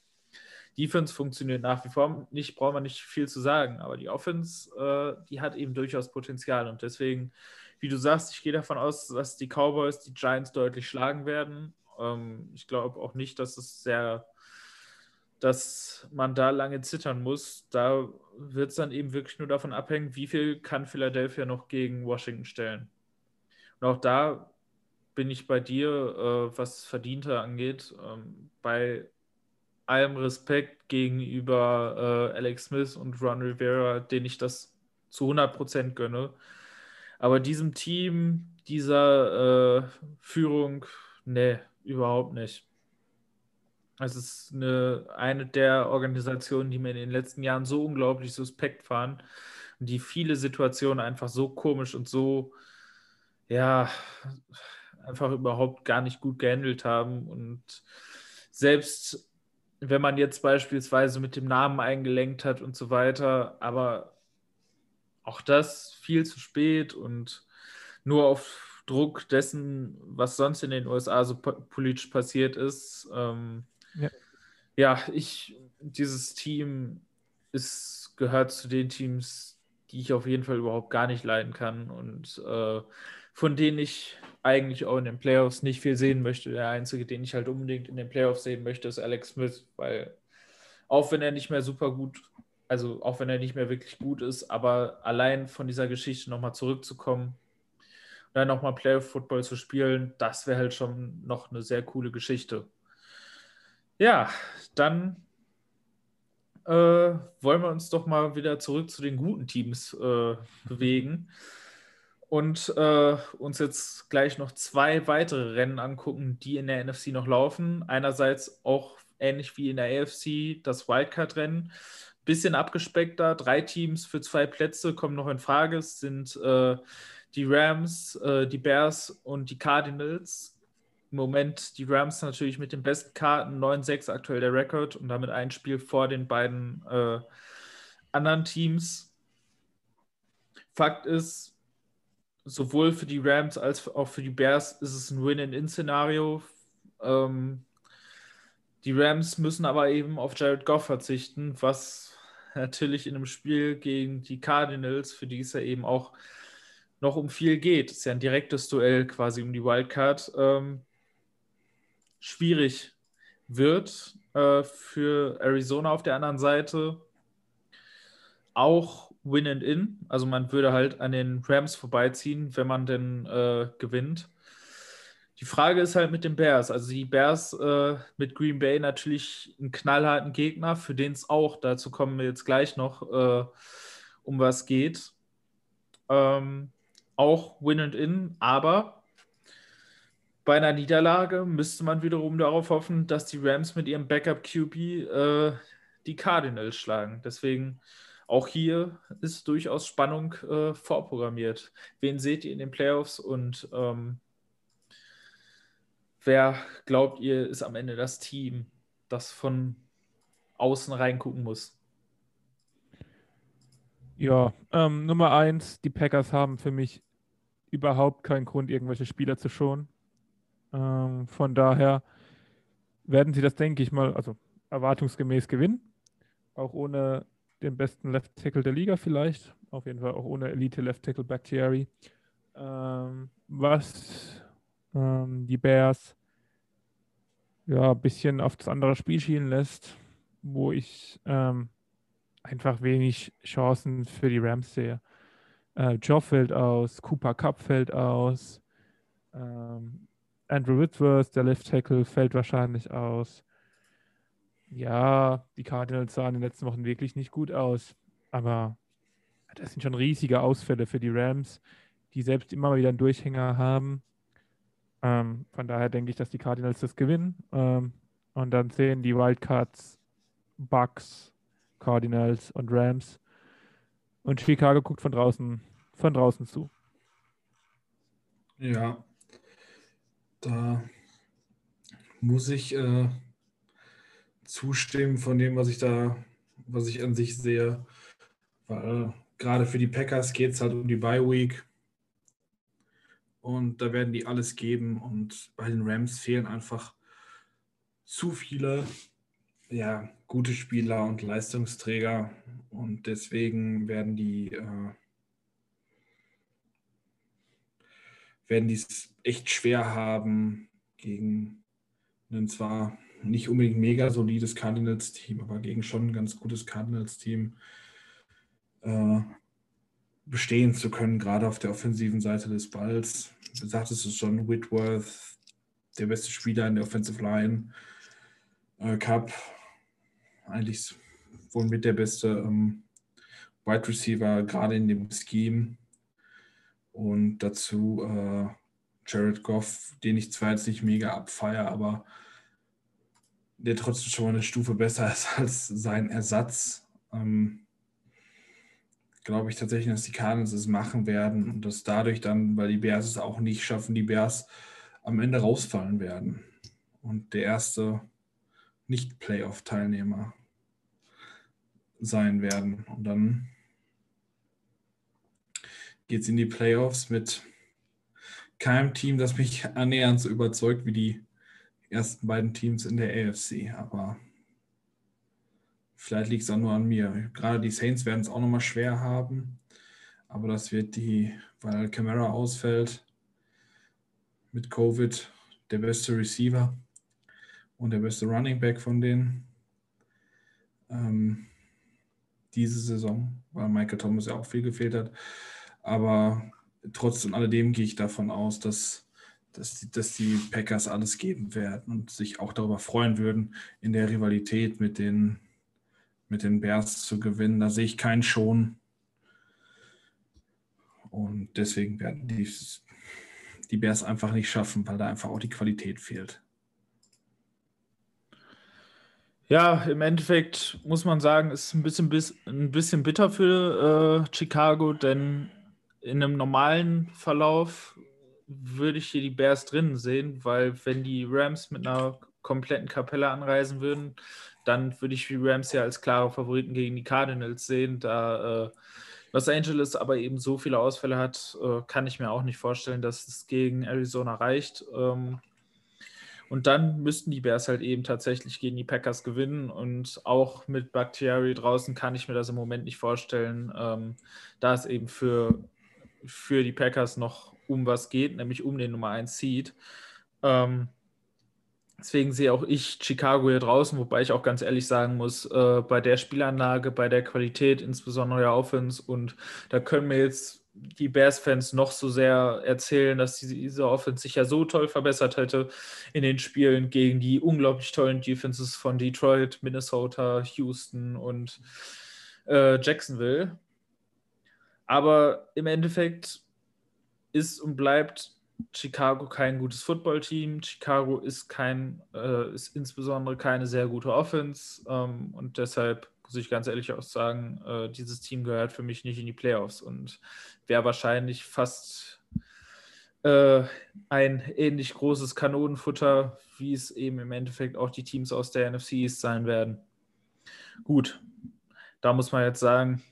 Defense funktioniert nach wie vor nicht, braucht man nicht viel zu sagen, aber die Offense, äh, die hat eben durchaus Potenzial und deswegen, wie du sagst, ich gehe davon aus, dass die Cowboys die Giants deutlich schlagen werden. Ähm, ich glaube auch nicht, dass es sehr dass man da lange zittern muss. Da wird es dann eben wirklich nur davon abhängen, wie viel kann Philadelphia noch gegen Washington stellen. Und auch da bin ich bei dir, äh, was Verdienter angeht, ähm, bei allem Respekt gegenüber äh, Alex Smith und Ron Rivera, den ich das zu 100% gönne. Aber diesem Team, dieser äh, Führung, nee, überhaupt nicht. Es ist eine, eine der Organisationen, die mir in den letzten Jahren so unglaublich suspekt fahren und die viele Situationen einfach so komisch und so, ja, einfach überhaupt gar nicht gut gehandelt haben. Und selbst wenn man jetzt beispielsweise mit dem Namen eingelenkt hat und so weiter, aber auch das viel zu spät und nur auf Druck dessen, was sonst in den USA so politisch passiert ist. Ähm, ja. ja, ich, dieses Team ist, gehört zu den Teams, die ich auf jeden Fall überhaupt gar nicht leiden kann und äh, von denen ich eigentlich auch in den Playoffs nicht viel sehen möchte. Der einzige, den ich halt unbedingt in den Playoffs sehen möchte, ist Alex Smith, weil auch wenn er nicht mehr super gut, also auch wenn er nicht mehr wirklich gut ist, aber allein von dieser Geschichte nochmal zurückzukommen und dann nochmal Playoff-Football zu spielen, das wäre halt schon noch eine sehr coole Geschichte. Ja, dann äh, wollen wir uns doch mal wieder zurück zu den guten Teams äh, bewegen und äh, uns jetzt gleich noch zwei weitere Rennen angucken, die in der NFC noch laufen. Einerseits auch ähnlich wie in der AFC das Wildcard-Rennen. Bisschen abgespeckter, drei Teams für zwei Plätze kommen noch in Frage. Es sind äh, die Rams, äh, die Bears und die Cardinals im Moment die Rams natürlich mit den besten Karten, 9-6 aktuell der Rekord und damit ein Spiel vor den beiden äh, anderen Teams. Fakt ist, sowohl für die Rams als auch für die Bears ist es ein Win-in-In-Szenario. Ähm, die Rams müssen aber eben auf Jared Goff verzichten, was natürlich in einem Spiel gegen die Cardinals, für die es ja eben auch noch um viel geht, ist ja ein direktes Duell quasi um die Wildcard, ähm, schwierig wird äh, für Arizona auf der anderen Seite. Auch Win and In, also man würde halt an den Rams vorbeiziehen, wenn man denn äh, gewinnt. Die Frage ist halt mit den Bears. Also die Bears äh, mit Green Bay natürlich einen knallharten Gegner, für den es auch, dazu kommen wir jetzt gleich noch, äh, um was geht. Ähm, auch Win and In, aber bei einer Niederlage müsste man wiederum darauf hoffen, dass die Rams mit ihrem Backup QB äh, die Cardinals schlagen. Deswegen auch hier ist durchaus Spannung äh, vorprogrammiert. Wen seht ihr in den Playoffs und ähm, wer glaubt ihr ist am Ende das Team, das von außen reingucken muss? Ja, ähm, Nummer eins, die Packers haben für mich überhaupt keinen Grund, irgendwelche Spieler zu schonen. Ähm, von daher werden sie das, denke ich mal, also erwartungsgemäß gewinnen. Auch ohne den besten Left Tackle der Liga vielleicht. Auf jeden Fall auch ohne Elite Left Tackle Bakhtiari. Ähm, was ähm, die Bears ja ein bisschen auf das andere Spiel schielen lässt, wo ich ähm, einfach wenig Chancen für die Rams sehe. Äh, Joe fällt aus, Cooper Cup fällt aus, ähm, Andrew Whitworth, der Left Tackle, fällt wahrscheinlich aus. Ja, die Cardinals sahen in den letzten Wochen wirklich nicht gut aus, aber das sind schon riesige Ausfälle für die Rams, die selbst immer wieder einen Durchhänger haben. Ähm, von daher denke ich, dass die Cardinals das gewinnen. Ähm, und dann sehen die Wildcards, Bucks, Cardinals und Rams. Und Chicago guckt von draußen, von draußen zu. Ja, da muss ich äh, zustimmen von dem, was ich da, was ich an sich sehe. Weil gerade für die Packers geht es halt um die Bye Week. Und da werden die alles geben. Und bei den Rams fehlen einfach zu viele ja, gute Spieler und Leistungsträger. Und deswegen werden die äh, werden die es echt schwer haben gegen ein zwar nicht unbedingt mega solides Cardinals-Team, aber gegen schon ein ganz gutes Cardinals-Team äh, bestehen zu können, gerade auf der offensiven Seite des Balls. Du sagtest es schon, Whitworth, der beste Spieler in der Offensive Line. Äh, Cup, eigentlich wohl mit der beste ähm, Wide Receiver, gerade in dem Scheme. Und dazu äh, Jared Goff, den ich zwar jetzt nicht mega abfeier, aber der trotzdem schon mal eine Stufe besser ist als sein Ersatz. Ähm, Glaube ich tatsächlich, dass die Cardinals es machen werden und dass dadurch dann, weil die Bears es auch nicht schaffen, die Bears am Ende rausfallen werden. Und der erste Nicht-Playoff-Teilnehmer sein werden. Und dann geht es in die Playoffs mit keinem Team, das mich annähernd so überzeugt wie die ersten beiden Teams in der AFC. Aber vielleicht liegt es auch nur an mir. Gerade die Saints werden es auch nochmal schwer haben. Aber das wird die, weil Camara ausfällt mit Covid, der beste Receiver und der beste Running Back von denen. Ähm, diese Saison, weil Michael Thomas ja auch viel gefehlt hat. Aber trotz alledem gehe ich davon aus, dass, dass, die, dass die Packers alles geben werden und sich auch darüber freuen würden, in der Rivalität mit den, mit den Bears zu gewinnen. Da sehe ich keinen schon. Und deswegen werden die, die Bears einfach nicht schaffen, weil da einfach auch die Qualität fehlt. Ja, im Endeffekt muss man sagen, ist ein bisschen, ein bisschen bitter für äh, Chicago, denn in einem normalen Verlauf würde ich hier die Bears drinnen sehen, weil wenn die Rams mit einer kompletten Kapelle anreisen würden, dann würde ich die Rams ja als klare Favoriten gegen die Cardinals sehen. Da äh, Los Angeles aber eben so viele Ausfälle hat, äh, kann ich mir auch nicht vorstellen, dass es gegen Arizona reicht. Ähm, und dann müssten die Bears halt eben tatsächlich gegen die Packers gewinnen. Und auch mit Bakhtiari draußen kann ich mir das im Moment nicht vorstellen, ähm, da es eben für für die Packers noch um was geht, nämlich um den Nummer 1 Seed. Ähm, deswegen sehe auch ich Chicago hier draußen, wobei ich auch ganz ehrlich sagen muss, äh, bei der Spielanlage, bei der Qualität, insbesondere der Offense, und da können mir jetzt die Bears-Fans noch so sehr erzählen, dass diese, diese Offense sich ja so toll verbessert hätte in den Spielen gegen die unglaublich tollen Defenses von Detroit, Minnesota, Houston und äh, Jacksonville. Aber im Endeffekt ist und bleibt Chicago kein gutes Footballteam. Chicago ist kein, äh, ist insbesondere keine sehr gute Offense. Ähm, und deshalb muss ich ganz ehrlich auch sagen, äh, dieses Team gehört für mich nicht in die Playoffs und wäre wahrscheinlich fast äh, ein ähnlich großes Kanonenfutter, wie es eben im Endeffekt auch die Teams aus der NFC East sein werden. Gut, da muss man jetzt sagen,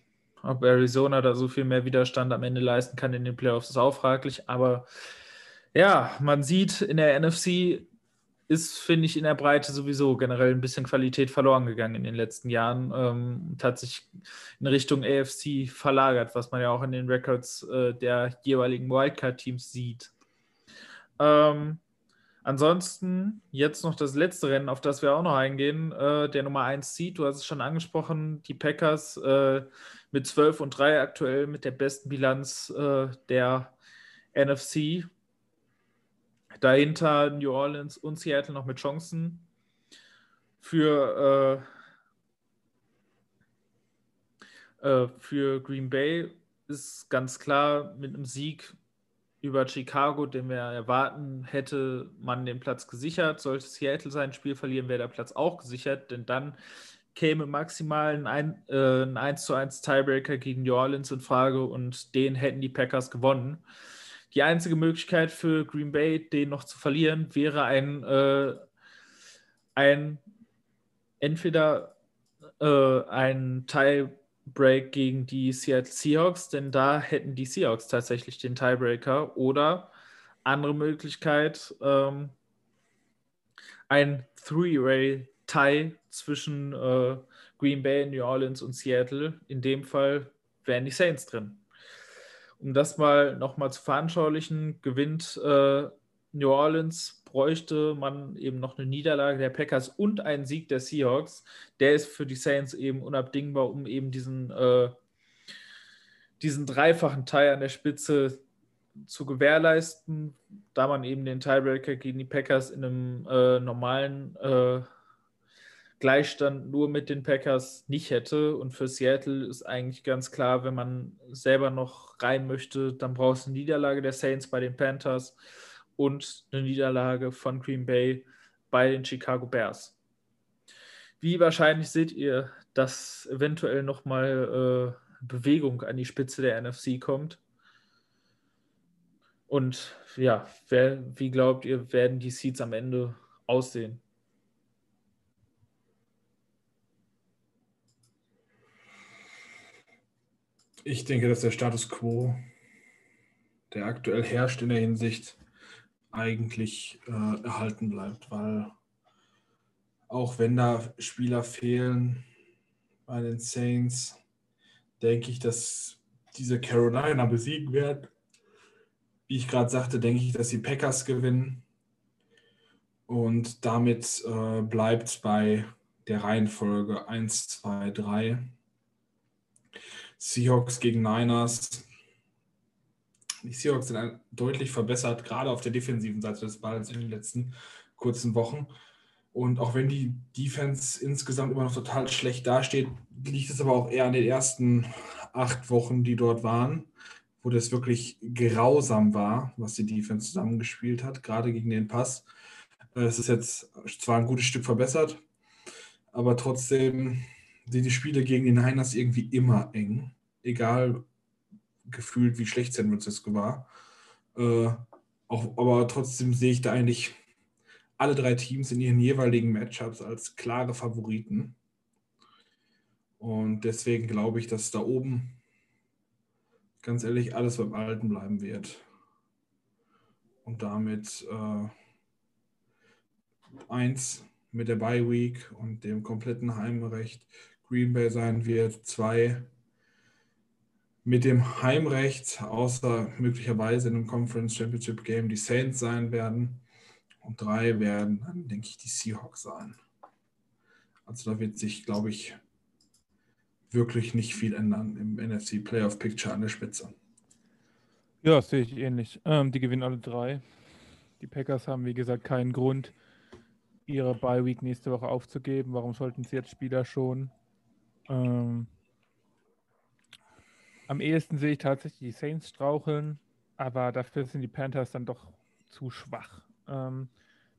ob Arizona da so viel mehr Widerstand am Ende leisten kann in den Playoffs, ist auch fraglich. Aber ja, man sieht, in der NFC ist, finde ich, in der Breite sowieso generell ein bisschen Qualität verloren gegangen in den letzten Jahren ähm, und hat sich in Richtung AFC verlagert, was man ja auch in den Records äh, der jeweiligen Wildcard-Teams sieht. Ähm, ansonsten jetzt noch das letzte Rennen, auf das wir auch noch eingehen, äh, der Nummer 1 Seed, du hast es schon angesprochen, die Packers äh, mit 12 und 3 aktuell mit der besten Bilanz äh, der NFC Dahinter New Orleans und Seattle noch mit Chancen. Für, äh, äh, für Green Bay ist ganz klar mit einem Sieg über Chicago, den wir erwarten, hätte man den Platz gesichert. Sollte Seattle sein Spiel verlieren, wäre der Platz auch gesichert, denn dann käme maximal ein, äh, ein 1 zu 1 Tiebreaker gegen New Orleans in Frage und den hätten die Packers gewonnen. Die einzige Möglichkeit für Green Bay, den noch zu verlieren, wäre ein, äh, ein entweder äh, ein Tiebreak gegen die Seattle Seahawks, denn da hätten die Seahawks tatsächlich den Tiebreaker, oder andere Möglichkeit, ähm, ein Three-Way-Tie zwischen äh, Green Bay, New Orleans und Seattle. In dem Fall wären die Saints drin um das mal nochmal zu veranschaulichen, gewinnt äh, New Orleans, bräuchte man eben noch eine Niederlage der Packers und einen Sieg der Seahawks. Der ist für die Saints eben unabdingbar, um eben diesen, äh, diesen dreifachen Teil an der Spitze zu gewährleisten, da man eben den Tiebreaker gegen die Packers in einem äh, normalen äh, Gleichstand nur mit den Packers nicht hätte. Und für Seattle ist eigentlich ganz klar, wenn man selber noch rein möchte, dann brauchst du eine Niederlage der Saints bei den Panthers und eine Niederlage von Green Bay bei den Chicago Bears. Wie wahrscheinlich seht ihr, dass eventuell nochmal äh, Bewegung an die Spitze der NFC kommt? Und ja, wer, wie glaubt ihr, werden die Seeds am Ende aussehen? Ich denke, dass der Status quo, der aktuell herrscht in der Hinsicht, eigentlich äh, erhalten bleibt, weil auch wenn da Spieler fehlen bei den Saints, denke ich, dass diese Carolina besiegen werden. Wie ich gerade sagte, denke ich, dass die Packers gewinnen. Und damit äh, bleibt bei der Reihenfolge 1, 2, 3. Seahawks gegen Niners. Die Seahawks sind deutlich verbessert, gerade auf der defensiven Seite des Balls in den letzten kurzen Wochen. Und auch wenn die Defense insgesamt immer noch total schlecht dasteht, liegt es aber auch eher an den ersten acht Wochen, die dort waren, wo das wirklich grausam war, was die Defense zusammengespielt hat, gerade gegen den Pass. Es ist jetzt zwar ein gutes Stück verbessert, aber trotzdem sind die Spiele gegen die Niners irgendwie immer eng. Egal gefühlt, wie schlecht San Francisco war. Äh, auch, aber trotzdem sehe ich da eigentlich alle drei Teams in ihren jeweiligen Matchups als klare Favoriten. Und deswegen glaube ich, dass da oben ganz ehrlich alles beim Alten bleiben wird. Und damit äh, eins mit der Bye Week und dem kompletten Heimrecht Green Bay sein wird. Zwei mit dem Heimrecht, außer möglicherweise in einem Conference Championship Game, die Saints sein werden. Und drei werden dann, denke ich, die Seahawks sein. Also da wird sich, glaube ich, wirklich nicht viel ändern im NFC Playoff Picture an der Spitze. Ja, sehe ich ähnlich. Ähm, die gewinnen alle drei. Die Packers haben, wie gesagt, keinen Grund, ihre Bye Week nächste Woche aufzugeben. Warum sollten sie jetzt Spieler schon? Ähm, am ehesten sehe ich tatsächlich die Saints straucheln, aber dafür sind die Panthers dann doch zu schwach, ähm,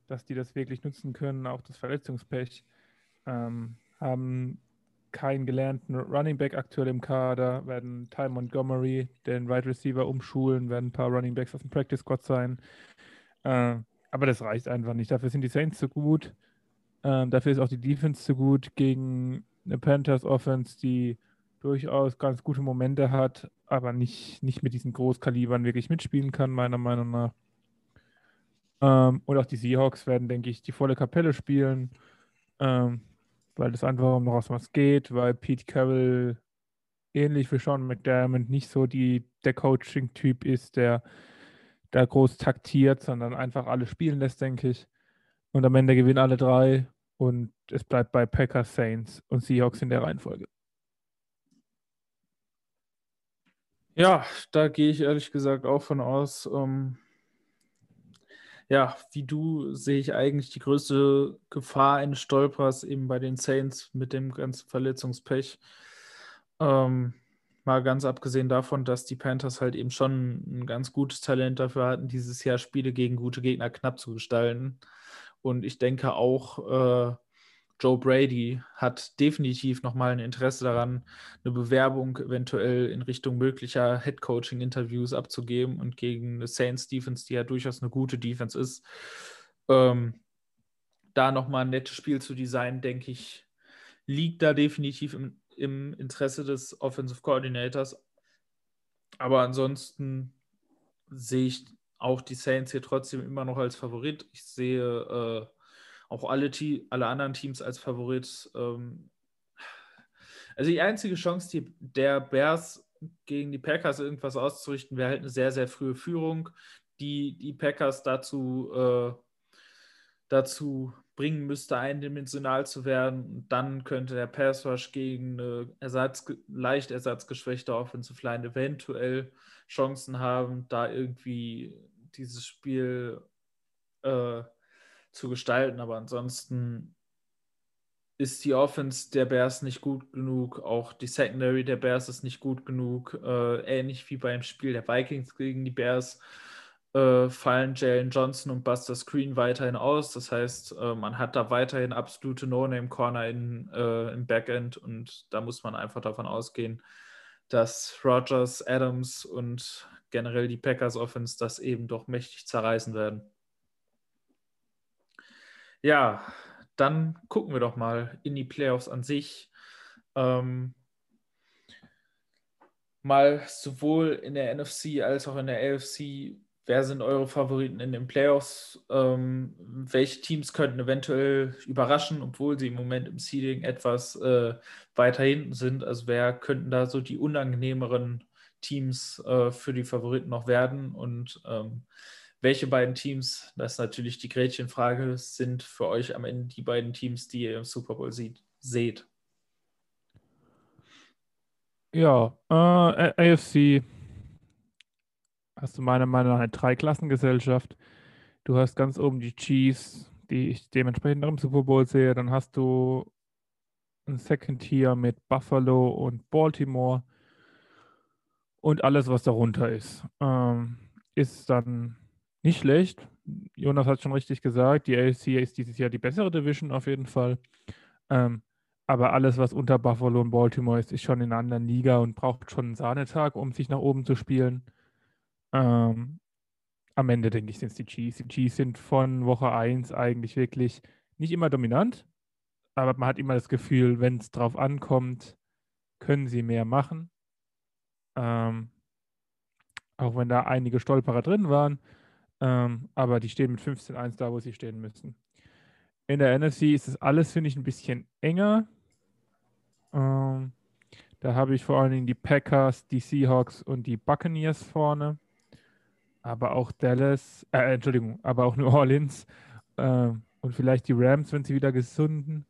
dass die das wirklich nutzen können. Auch das Verletzungspech ähm, haben keinen gelernten Running Back aktuell im Kader, werden Ty Montgomery, den Right Receiver, umschulen, werden ein paar Running Backs aus dem Practice Squad sein. Äh, aber das reicht einfach nicht. Dafür sind die Saints zu gut. Ähm, dafür ist auch die Defense zu gut gegen eine Panthers Offense, die durchaus ganz gute Momente hat, aber nicht, nicht mit diesen Großkalibern wirklich mitspielen kann, meiner Meinung nach. Ähm, und auch die Seahawks werden, denke ich, die volle Kapelle spielen, ähm, weil es einfach um noch was geht, weil Pete Carroll ähnlich wie Sean McDermott nicht so die, der Coaching-Typ ist, der da groß taktiert, sondern einfach alle spielen lässt, denke ich. Und am Ende gewinnen alle drei und es bleibt bei Packers, Saints und Seahawks in der Reihenfolge. Ja, da gehe ich ehrlich gesagt auch von aus. Ähm, ja, wie du sehe ich eigentlich die größte Gefahr eines Stolpers eben bei den Saints mit dem ganzen Verletzungspech. Ähm, mal ganz abgesehen davon, dass die Panthers halt eben schon ein ganz gutes Talent dafür hatten, dieses Jahr Spiele gegen gute Gegner knapp zu gestalten. Und ich denke auch, äh, Joe Brady hat definitiv nochmal ein Interesse daran, eine Bewerbung eventuell in Richtung möglicher Head-Coaching-Interviews abzugeben und gegen eine Saints-Defense, die ja durchaus eine gute Defense ist, ähm, da nochmal ein nettes Spiel zu designen, denke ich, liegt da definitiv im, im Interesse des Offensive Coordinators. Aber ansonsten sehe ich auch die Saints hier trotzdem immer noch als Favorit. Ich sehe äh, auch alle, alle anderen Teams als Favorit. Ähm, also die einzige Chance, die der Bears gegen die Packers irgendwas auszurichten, wäre halt eine sehr, sehr frühe Führung, die die Packers dazu, äh, dazu bringen müsste, eindimensional zu werden. Und dann könnte der Pass Rush gegen eine Ersatz, leicht ersatzgeschwächte Offensive Line eventuell Chancen haben, da irgendwie dieses Spiel äh, zu gestalten. Aber ansonsten ist die Offense der Bears nicht gut genug. Auch die Secondary der Bears ist nicht gut genug. Äh, ähnlich wie beim Spiel der Vikings gegen die Bears äh, fallen Jalen Johnson und Buster Screen weiterhin aus. Das heißt, äh, man hat da weiterhin absolute No-Name-Corner äh, im Backend und da muss man einfach davon ausgehen, dass Rogers, Adams und generell die Packers Offense das eben doch mächtig zerreißen werden. Ja, dann gucken wir doch mal in die Playoffs an sich. Ähm, mal sowohl in der NFC als auch in der AFC. Wer sind eure Favoriten in den Playoffs? Ähm, welche Teams könnten eventuell überraschen, obwohl sie im Moment im Seeding etwas äh, weiter hinten sind? Also wer könnten da so die unangenehmeren Teams äh, für die Favoriten noch werden? Und ähm, welche beiden Teams, das ist natürlich die Gretchenfrage, sind für euch am Ende die beiden Teams, die ihr im Super Bowl sieht, seht? Ja, äh, AFC hast du meiner Meinung nach eine Dreiklassengesellschaft. Du hast ganz oben die Chiefs, die ich dementsprechend auch im Super Bowl sehe. Dann hast du ein Second Tier mit Buffalo und Baltimore. Und alles, was darunter ist, ähm, ist dann nicht schlecht. Jonas hat schon richtig gesagt, die AFC ist dieses Jahr die bessere Division auf jeden Fall. Ähm, aber alles, was unter Buffalo und Baltimore ist, ist schon in einer anderen Liga und braucht schon einen Sahnetag, um sich nach oben zu spielen. Ähm, am Ende, denke ich, sind es die Chiefs. Die Chiefs sind von Woche 1 eigentlich wirklich nicht immer dominant, aber man hat immer das Gefühl, wenn es drauf ankommt, können sie mehr machen. Ähm, auch wenn da einige Stolperer drin waren. Ähm, aber die stehen mit 15-1 da, wo sie stehen müssen. In der NFC ist das alles, finde ich, ein bisschen enger. Ähm, da habe ich vor allen Dingen die Packers, die Seahawks und die Buccaneers vorne. Aber auch Dallas, äh, Entschuldigung, aber auch New Orleans äh, und vielleicht die Rams, wenn sie wieder gesunden.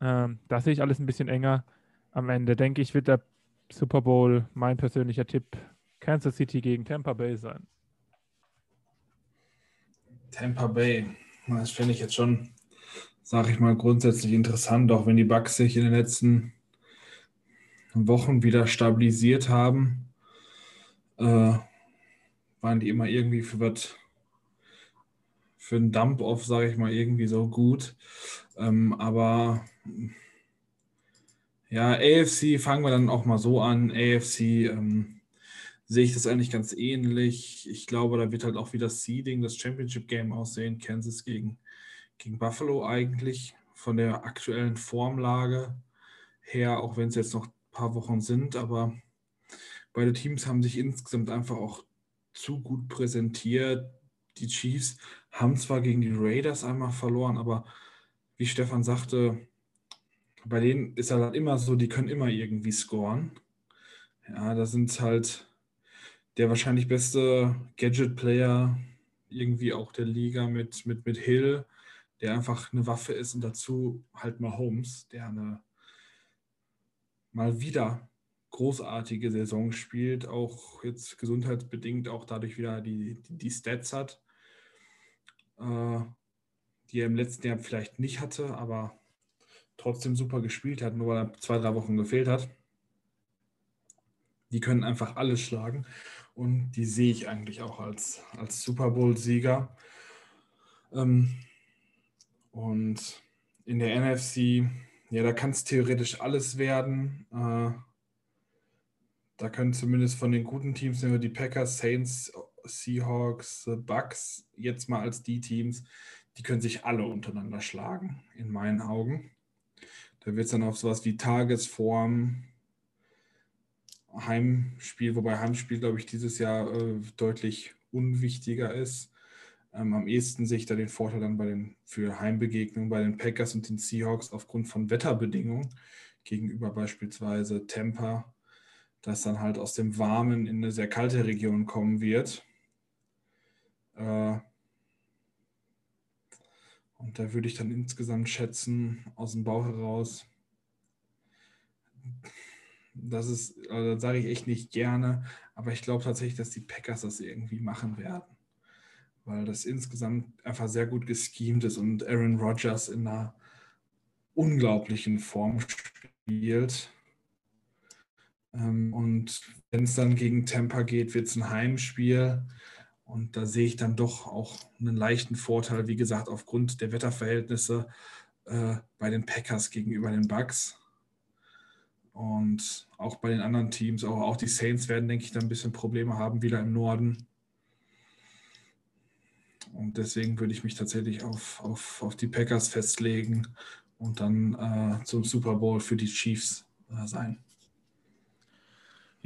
Ähm, da sehe ich alles ein bisschen enger. Am Ende denke ich, wird der Super Bowl mein persönlicher Tipp Kansas City gegen Tampa Bay sein. Tampa Bay, das finde ich jetzt schon, sage ich mal, grundsätzlich interessant, auch wenn die Bucks sich in den letzten Wochen wieder stabilisiert haben, äh, waren die immer irgendwie für was für einen Dump-Off, sage ich mal, irgendwie so gut. Ähm, aber ja, AFC fangen wir dann auch mal so an. AFC ähm, sehe ich das eigentlich ganz ähnlich. Ich glaube, da wird halt auch wie das Seeding, das Championship Game aussehen. Kansas gegen, gegen Buffalo eigentlich von der aktuellen Formlage her, auch wenn es jetzt noch ein paar Wochen sind. Aber beide Teams haben sich insgesamt einfach auch zu gut präsentiert. die Chiefs haben zwar gegen die Raiders einmal verloren, aber wie Stefan sagte, bei denen ist halt immer so, die können immer irgendwie scoren. Ja, da sind halt der wahrscheinlich beste Gadget-Player irgendwie auch der Liga mit, mit, mit Hill, der einfach eine Waffe ist und dazu halt mal Holmes, der eine mal wieder großartige Saison spielt, auch jetzt gesundheitsbedingt auch dadurch wieder die, die, die Stats hat, äh, die er im letzten Jahr vielleicht nicht hatte, aber trotzdem super gespielt hat, nur weil er zwei, drei Wochen gefehlt hat. Die können einfach alles schlagen und die sehe ich eigentlich auch als, als Super Bowl-Sieger. Ähm, und in der NFC, ja, da kann es theoretisch alles werden. Äh, da können zumindest von den guten Teams, nehmen wir die Packers, Saints, Seahawks, Bucks, jetzt mal als die Teams, die können sich alle untereinander schlagen, in meinen Augen. Da wird es dann auf sowas wie Tagesform, Heimspiel, wobei Heimspiel, glaube ich, dieses Jahr äh, deutlich unwichtiger ist. Ähm, am ehesten sehe ich da den Vorteil dann bei den, für Heimbegegnungen bei den Packers und den Seahawks aufgrund von Wetterbedingungen gegenüber beispielsweise Tampa das dann halt aus dem Warmen in eine sehr kalte Region kommen wird. Äh, und da würde ich dann insgesamt schätzen, aus dem Bauch heraus, das ist, also das sage ich echt nicht gerne, aber ich glaube tatsächlich, dass die Packers das irgendwie machen werden. Weil das insgesamt einfach sehr gut geschemt ist und Aaron Rodgers in einer unglaublichen Form spielt. Ähm, und wenn es dann gegen Tampa geht, wird es ein Heimspiel. Und da sehe ich dann doch auch einen leichten Vorteil, wie gesagt, aufgrund der Wetterverhältnisse äh, bei den Packers gegenüber den Bucks. Und auch bei den anderen Teams, auch, auch die Saints werden, denke ich, dann ein bisschen Probleme haben, wieder im Norden. Und deswegen würde ich mich tatsächlich auf, auf, auf die Packers festlegen und dann äh, zum Super Bowl für die Chiefs äh, sein.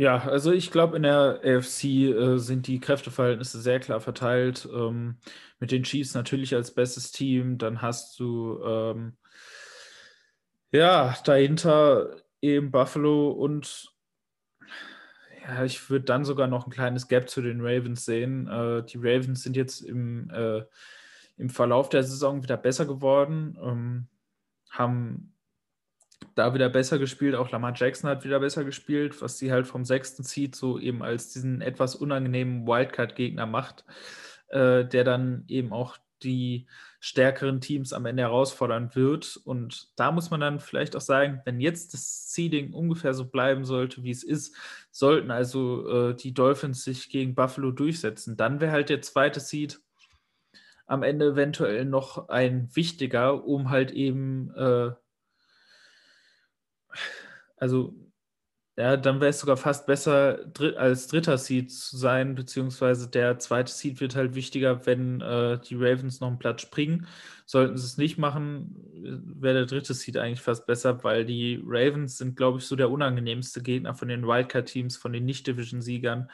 Ja, also ich glaube, in der AFC äh, sind die Kräfteverhältnisse sehr klar verteilt. Ähm, mit den Chiefs natürlich als bestes Team. Dann hast du ähm, ja dahinter eben Buffalo und ja, ich würde dann sogar noch ein kleines Gap zu den Ravens sehen. Äh, die Ravens sind jetzt im, äh, im Verlauf der Saison wieder besser geworden, ähm, haben da wieder besser gespielt. Auch Lamar Jackson hat wieder besser gespielt, was sie halt vom sechsten Seed so eben als diesen etwas unangenehmen Wildcard-Gegner macht, äh, der dann eben auch die stärkeren Teams am Ende herausfordern wird. Und da muss man dann vielleicht auch sagen, wenn jetzt das Seeding ungefähr so bleiben sollte, wie es ist, sollten also äh, die Dolphins sich gegen Buffalo durchsetzen, dann wäre halt der zweite Seed am Ende eventuell noch ein wichtiger, um halt eben äh, also ja, dann wäre es sogar fast besser, als dritter Seed zu sein, beziehungsweise der zweite Seed wird halt wichtiger, wenn äh, die Ravens noch einen Platz springen. Sollten sie es nicht machen, wäre der dritte Seed eigentlich fast besser, weil die Ravens sind, glaube ich, so der unangenehmste Gegner von den Wildcard-Teams, von den Nicht-Division-Siegern.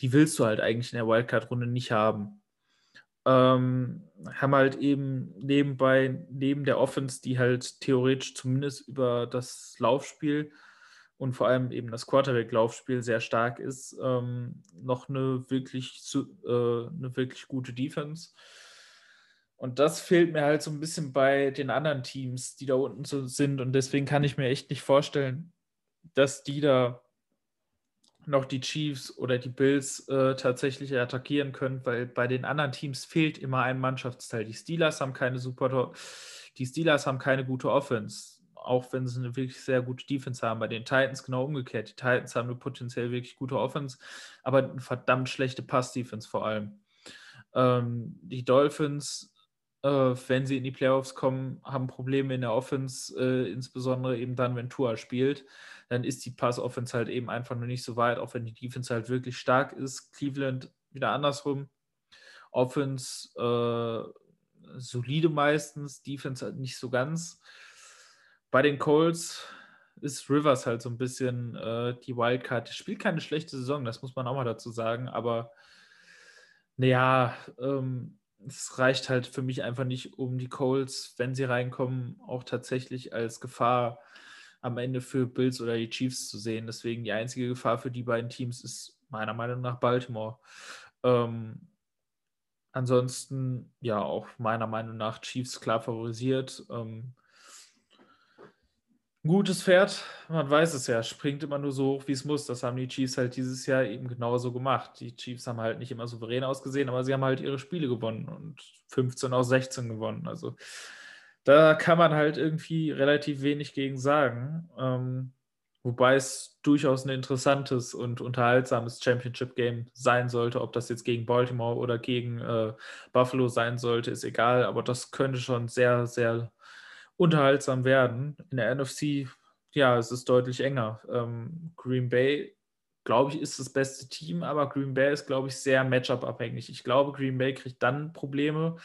Die willst du halt eigentlich in der Wildcard-Runde nicht haben. Ähm, haben halt eben nebenbei, neben der Offense, die halt theoretisch zumindest über das Laufspiel und vor allem eben das Quarterback-Laufspiel sehr stark ist, ähm, noch eine wirklich, äh, eine wirklich gute Defense. Und das fehlt mir halt so ein bisschen bei den anderen Teams, die da unten so sind. Und deswegen kann ich mir echt nicht vorstellen, dass die da noch die Chiefs oder die Bills äh, tatsächlich attackieren können, weil bei den anderen Teams fehlt immer ein Mannschaftsteil. Die Steelers haben keine super, die Steelers haben keine gute Offense, auch wenn sie eine wirklich sehr gute Defense haben. Bei den Titans genau umgekehrt. Die Titans haben eine potenziell wirklich gute Offense, aber eine verdammt schlechte Pass-Defense vor allem. Ähm, die Dolphins äh, wenn sie in die Playoffs kommen, haben Probleme in der Offense, äh, insbesondere eben dann, wenn Tua spielt dann ist die Pass-Offense halt eben einfach noch nicht so weit, auch wenn die Defense halt wirklich stark ist. Cleveland wieder andersrum. Offense äh, solide meistens, Defense halt nicht so ganz. Bei den Colts ist Rivers halt so ein bisschen äh, die Wildcard. Spielt keine schlechte Saison, das muss man auch mal dazu sagen, aber Naja, ähm, es reicht halt für mich einfach nicht, um die Colts, wenn sie reinkommen, auch tatsächlich als Gefahr am Ende für Bills oder die Chiefs zu sehen. Deswegen die einzige Gefahr für die beiden Teams ist meiner Meinung nach Baltimore. Ähm, ansonsten, ja, auch meiner Meinung nach Chiefs klar favorisiert. Ähm, gutes Pferd, man weiß es ja, springt immer nur so hoch, wie es muss. Das haben die Chiefs halt dieses Jahr eben genauso gemacht. Die Chiefs haben halt nicht immer souverän ausgesehen, aber sie haben halt ihre Spiele gewonnen und 15 aus 16 gewonnen. Also da kann man halt irgendwie relativ wenig gegen sagen. Ähm, wobei es durchaus ein interessantes und unterhaltsames Championship-Game sein sollte. Ob das jetzt gegen Baltimore oder gegen äh, Buffalo sein sollte, ist egal. Aber das könnte schon sehr, sehr unterhaltsam werden. In der NFC, ja, es ist deutlich enger. Ähm, Green Bay, glaube ich, ist das beste Team, aber Green Bay ist, glaube ich, sehr Matchup-abhängig. Ich glaube, Green Bay kriegt dann Probleme,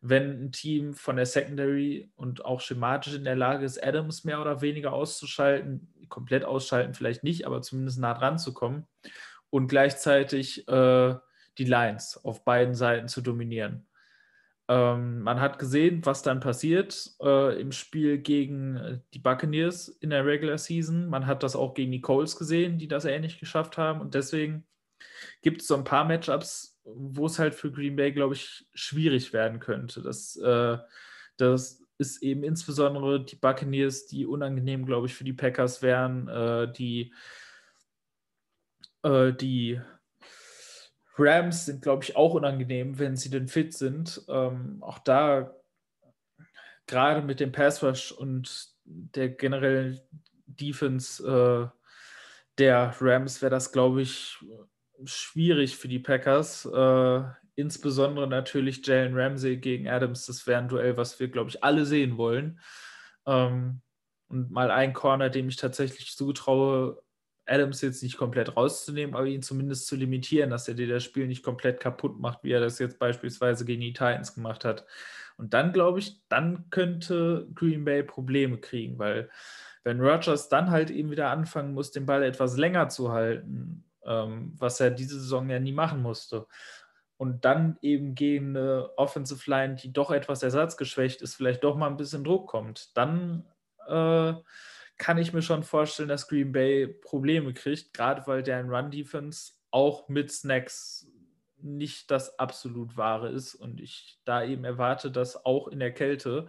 wenn ein Team von der Secondary und auch schematisch in der Lage ist, Adams mehr oder weniger auszuschalten, komplett ausschalten vielleicht nicht, aber zumindest nah dran zu kommen und gleichzeitig äh, die Lines auf beiden Seiten zu dominieren. Ähm, man hat gesehen, was dann passiert äh, im Spiel gegen äh, die Buccaneers in der Regular Season. Man hat das auch gegen die Coles gesehen, die das ähnlich geschafft haben. Und deswegen gibt es so ein paar Matchups, wo es halt für Green Bay, glaube ich, schwierig werden könnte. Das, äh, das ist eben insbesondere die Buccaneers, die unangenehm, glaube ich, für die Packers wären, äh, die, äh, die Rams sind, glaube ich, auch unangenehm, wenn sie denn fit sind. Ähm, auch da, gerade mit dem Pass Rush und der generellen Defense äh, der Rams, wäre das, glaube ich, schwierig für die Packers. Äh, insbesondere natürlich Jalen Ramsey gegen Adams. Das wäre ein Duell, was wir, glaube ich, alle sehen wollen. Ähm, und mal ein Corner, dem ich tatsächlich zutraue, Adams jetzt nicht komplett rauszunehmen, aber ihn zumindest zu limitieren, dass er dir das Spiel nicht komplett kaputt macht, wie er das jetzt beispielsweise gegen die Titans gemacht hat. Und dann glaube ich, dann könnte Green Bay Probleme kriegen, weil wenn Rogers dann halt eben wieder anfangen muss, den Ball etwas länger zu halten, ähm, was er diese Saison ja nie machen musste, und dann eben gegen eine Offensive Line, die doch etwas ersatzgeschwächt ist, vielleicht doch mal ein bisschen Druck kommt, dann äh, kann ich mir schon vorstellen, dass Green Bay Probleme kriegt, gerade weil deren Run-Defense auch mit Snacks nicht das absolut wahre ist und ich da eben erwarte, dass auch in der Kälte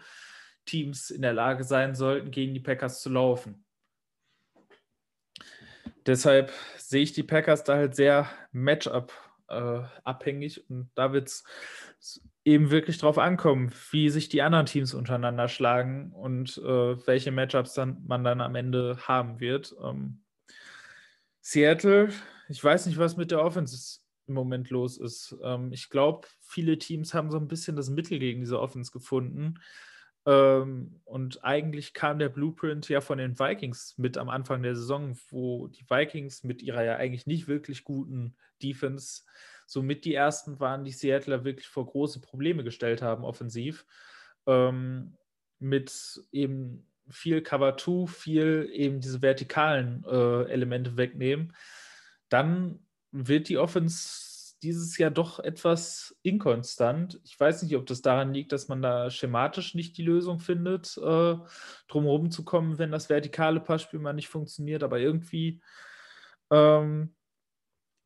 Teams in der Lage sein sollten, gegen die Packers zu laufen. Deshalb sehe ich die Packers da halt sehr Matchup äh, abhängig und da wird es eben wirklich drauf ankommen, wie sich die anderen Teams untereinander schlagen und äh, welche Matchups dann, man dann am Ende haben wird. Ähm, Seattle, ich weiß nicht, was mit der Offense im Moment los ist. Ähm, ich glaube, viele Teams haben so ein bisschen das Mittel gegen diese Offense gefunden. Ähm, und eigentlich kam der Blueprint ja von den Vikings mit am Anfang der Saison, wo die Vikings mit ihrer ja eigentlich nicht wirklich guten Defense somit die ersten waren, die Seattler wirklich vor große Probleme gestellt haben, offensiv. Ähm, mit eben viel Cover 2, viel eben diese vertikalen äh, Elemente wegnehmen, dann wird die Offense dieses Jahr doch etwas inkonstant. Ich weiß nicht, ob das daran liegt, dass man da schematisch nicht die Lösung findet, äh, drumherum zu kommen, wenn das vertikale Passspiel mal nicht funktioniert, aber irgendwie ähm,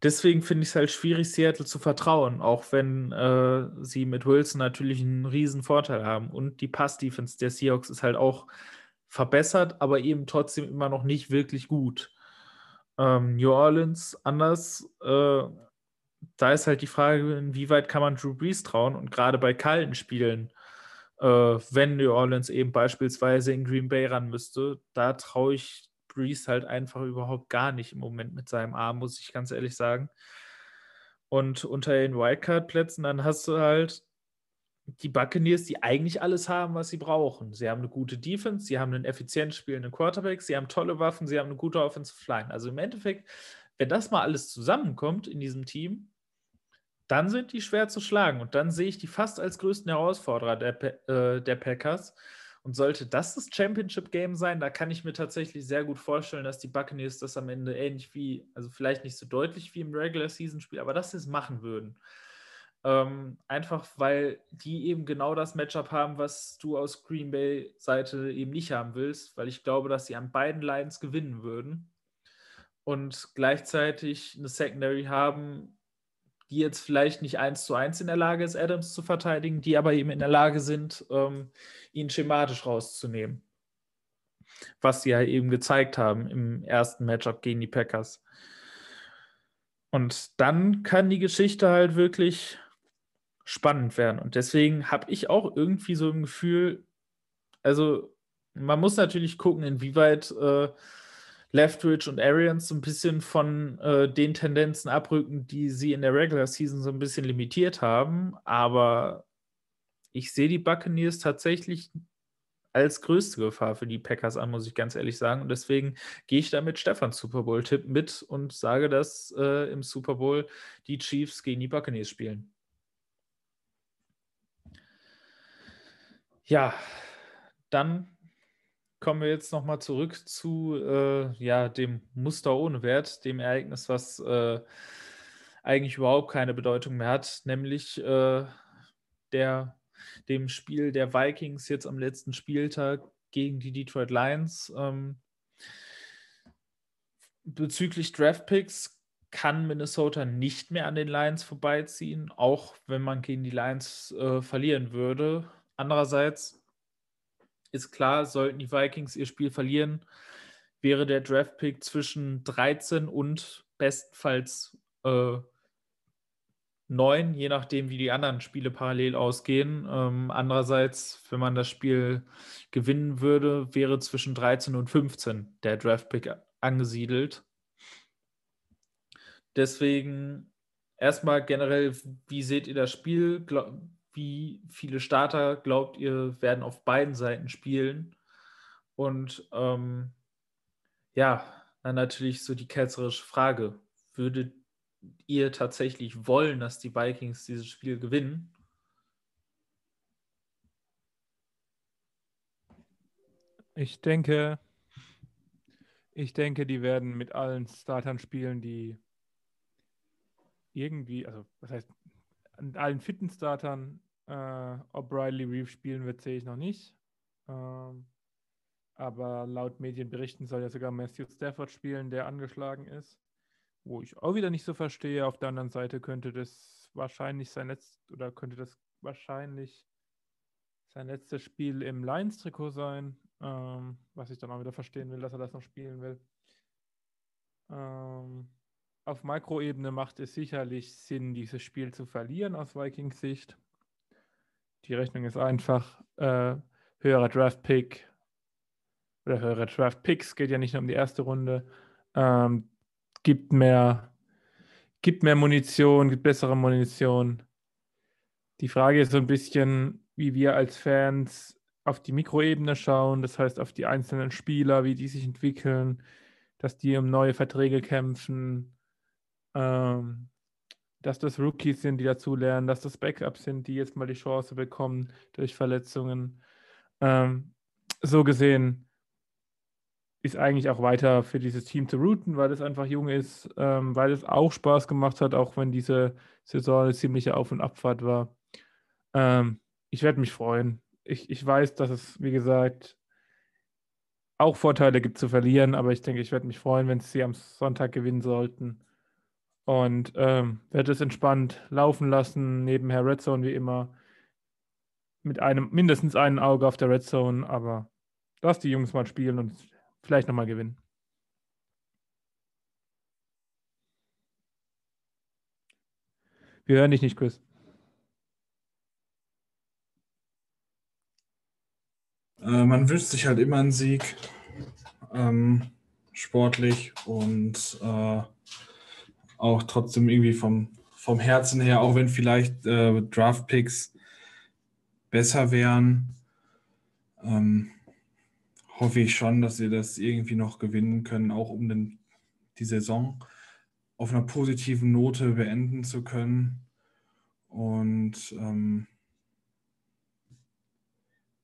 deswegen finde ich es halt schwierig, Seattle zu vertrauen, auch wenn äh, sie mit Wilson natürlich einen riesen Vorteil haben. Und die Pass-Defense der Seahawks ist halt auch verbessert, aber eben trotzdem immer noch nicht wirklich gut. Ähm, New Orleans anders. Äh, da ist halt die Frage, inwieweit kann man Drew Brees trauen und gerade bei kalten Spielen, äh, wenn New Orleans eben beispielsweise in Green Bay ran müsste, da traue ich Brees halt einfach überhaupt gar nicht im Moment mit seinem Arm, muss ich ganz ehrlich sagen. Und unter den Wildcard-Plätzen, dann hast du halt die Buccaneers, die eigentlich alles haben, was sie brauchen. Sie haben eine gute Defense, sie haben einen effizient spielenden Quarterback, sie haben tolle Waffen, sie haben eine gute Offensive Line. Also im Endeffekt, wenn das mal alles zusammenkommt in diesem Team, dann sind die schwer zu schlagen. Und dann sehe ich die fast als größten Herausforderer der, äh, der Packers. Und sollte das das Championship-Game sein, da kann ich mir tatsächlich sehr gut vorstellen, dass die Buccaneers das am Ende ähnlich wie, also vielleicht nicht so deutlich wie im Regular-Season-Spiel, aber dass sie es machen würden. Ähm, einfach weil die eben genau das Matchup haben, was du aus Green Bay Seite eben nicht haben willst, weil ich glaube, dass sie an beiden Lines gewinnen würden und gleichzeitig eine Secondary haben, die jetzt vielleicht nicht eins zu eins in der Lage ist, Adams zu verteidigen, die aber eben in der Lage sind, ähm, ihn schematisch rauszunehmen. Was sie ja eben gezeigt haben im ersten Matchup gegen die Packers. Und dann kann die Geschichte halt wirklich spannend werden. Und deswegen habe ich auch irgendwie so ein Gefühl, also man muss natürlich gucken, inwieweit äh, Leftridge und Arians so ein bisschen von äh, den Tendenzen abrücken, die sie in der Regular Season so ein bisschen limitiert haben. Aber ich sehe die Buccaneers tatsächlich als größte Gefahr für die Packers an, muss ich ganz ehrlich sagen. Und deswegen gehe ich da mit Stefans Super Bowl-Tipp mit und sage, dass äh, im Super Bowl die Chiefs gegen die Buccaneers spielen. Ja, dann kommen wir jetzt nochmal zurück zu äh, ja, dem Muster ohne Wert, dem Ereignis, was äh, eigentlich überhaupt keine Bedeutung mehr hat, nämlich äh, der, dem Spiel der Vikings jetzt am letzten Spieltag gegen die Detroit Lions. Ähm, bezüglich Draftpicks kann Minnesota nicht mehr an den Lions vorbeiziehen, auch wenn man gegen die Lions äh, verlieren würde. Andererseits ist klar, sollten die Vikings ihr Spiel verlieren, wäre der Draftpick zwischen 13 und bestenfalls äh, 9, je nachdem, wie die anderen Spiele parallel ausgehen. Ähm, andererseits, wenn man das Spiel gewinnen würde, wäre zwischen 13 und 15 der Draftpick angesiedelt. Deswegen erstmal generell, wie seht ihr das Spiel? Wie viele Starter glaubt ihr werden auf beiden Seiten spielen? Und ähm, ja, dann natürlich so die ketzerische Frage: Würdet ihr tatsächlich wollen, dass die Vikings dieses Spiel gewinnen? Ich denke, ich denke, die werden mit allen Startern spielen, die irgendwie, also was heißt an allen fitten Startern. Äh, ob Riley Reeve spielen wird, sehe ich noch nicht. Ähm, aber laut Medienberichten soll ja sogar Matthew Stafford spielen, der angeschlagen ist. Wo ich auch wieder nicht so verstehe. Auf der anderen Seite könnte das wahrscheinlich sein letztes oder könnte das wahrscheinlich sein letztes Spiel im Lions-Trikot sein. Ähm, was ich dann auch wieder verstehen will, dass er das noch spielen will. Ähm, auf Makroebene macht es sicherlich Sinn, dieses Spiel zu verlieren aus Vikings Sicht. Die Rechnung ist einfach, äh, höherer Draft-Pick oder höhere Draft-Picks, geht ja nicht nur um die erste Runde, ähm, gibt mehr, gibt mehr Munition, gibt bessere Munition. Die Frage ist so ein bisschen, wie wir als Fans auf die Mikroebene schauen, das heißt auf die einzelnen Spieler, wie die sich entwickeln, dass die um neue Verträge kämpfen, ähm, dass das Rookies sind, die dazulernen, dass das Backups sind, die jetzt mal die Chance bekommen durch Verletzungen. Ähm, so gesehen ist eigentlich auch weiter für dieses Team zu routen, weil es einfach jung ist, ähm, weil es auch Spaß gemacht hat, auch wenn diese Saison eine ziemliche Auf- und Abfahrt war. Ähm, ich werde mich freuen. Ich, ich weiß, dass es, wie gesagt, auch Vorteile gibt zu verlieren, aber ich denke, ich werde mich freuen, wenn sie am Sonntag gewinnen sollten. Und ähm, werde es entspannt laufen lassen, nebenher Red Zone wie immer. Mit einem, mindestens einem Auge auf der Red Zone, aber lass die Jungs mal spielen und vielleicht nochmal gewinnen. Wir hören dich nicht, Chris. Äh, man wünscht sich halt immer einen Sieg, ähm, sportlich und äh, auch trotzdem irgendwie vom, vom Herzen her, auch wenn vielleicht äh, Draft-Picks besser wären, ähm, hoffe ich schon, dass sie das irgendwie noch gewinnen können, auch um den, die Saison auf einer positiven Note beenden zu können. Und ähm,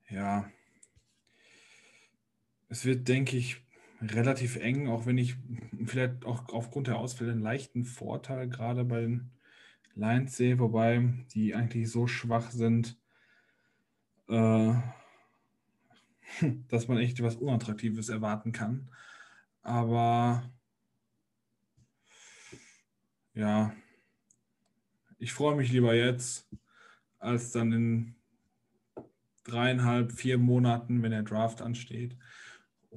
ja, es wird, denke ich, relativ eng, auch wenn ich vielleicht auch aufgrund der Ausfälle einen leichten Vorteil gerade bei den Lions sehe, wobei die eigentlich so schwach sind, äh, dass man echt was Unattraktives erwarten kann. Aber ja, ich freue mich lieber jetzt, als dann in dreieinhalb, vier Monaten, wenn der Draft ansteht.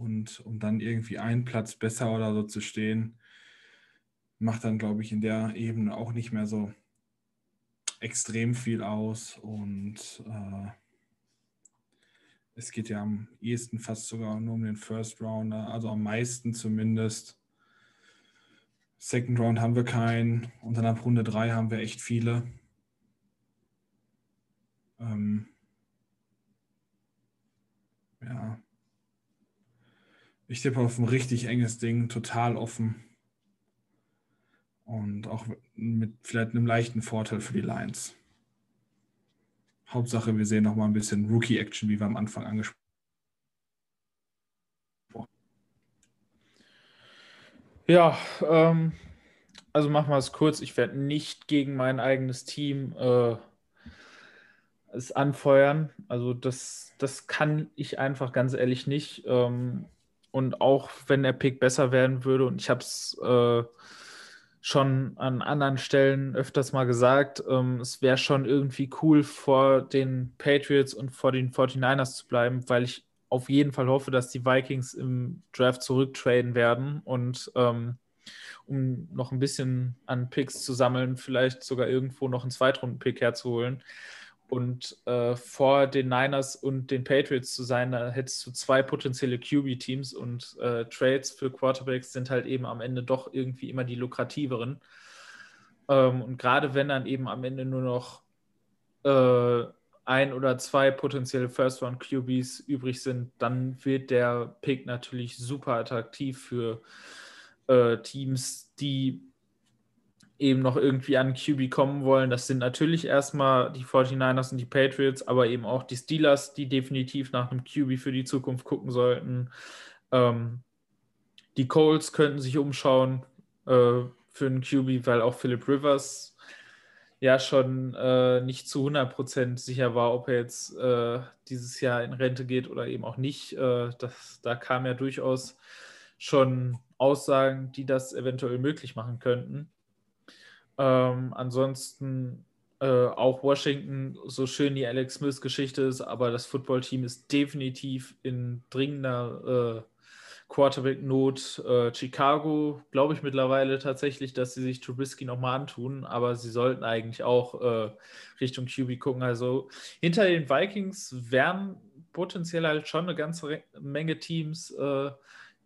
Und um dann irgendwie einen Platz besser oder so zu stehen, macht dann, glaube ich, in der Ebene auch nicht mehr so extrem viel aus. Und äh, es geht ja am ehesten fast sogar nur um den First Rounder, also am meisten zumindest. Second Round haben wir keinen und dann ab Runde 3 haben wir echt viele. Ähm, ja. Ich tippe auf ein richtig enges Ding, total offen. Und auch mit vielleicht einem leichten Vorteil für die Lions. Hauptsache, wir sehen noch mal ein bisschen Rookie-Action, wie wir am Anfang angesprochen haben. Ja, ähm, also machen wir es kurz. Ich werde nicht gegen mein eigenes Team äh, es anfeuern. Also das, das kann ich einfach ganz ehrlich nicht. Ähm, und auch wenn der Pick besser werden würde, und ich habe es äh, schon an anderen Stellen öfters mal gesagt, ähm, es wäre schon irgendwie cool, vor den Patriots und vor den 49ers zu bleiben, weil ich auf jeden Fall hoffe, dass die Vikings im Draft zurücktraden werden und ähm, um noch ein bisschen an Picks zu sammeln, vielleicht sogar irgendwo noch einen Zweitrunden-Pick herzuholen und äh, vor den Niners und den Patriots zu sein, da hättest du zwei potenzielle QB-Teams und äh, Trades für Quarterbacks sind halt eben am Ende doch irgendwie immer die lukrativeren. Ähm, und gerade wenn dann eben am Ende nur noch äh, ein oder zwei potenzielle First-Round-QBs übrig sind, dann wird der Pick natürlich super attraktiv für äh, Teams, die eben noch irgendwie an QB kommen wollen. Das sind natürlich erstmal die 49ers und die Patriots, aber eben auch die Steelers, die definitiv nach einem QB für die Zukunft gucken sollten. Ähm, die Colts könnten sich umschauen äh, für einen QB, weil auch Philip Rivers ja schon äh, nicht zu 100% sicher war, ob er jetzt äh, dieses Jahr in Rente geht oder eben auch nicht. Äh, das, da kam ja durchaus schon Aussagen, die das eventuell möglich machen könnten. Ähm, ansonsten äh, auch Washington, so schön die Alex Smith-Geschichte ist, aber das Footballteam ist definitiv in dringender äh, Quarterback-Not. Äh, Chicago, glaube ich mittlerweile tatsächlich, dass sie sich Trubisky nochmal antun, aber sie sollten eigentlich auch äh, Richtung QB gucken. Also hinter den Vikings wären potenziell halt schon eine ganze Menge Teams, äh,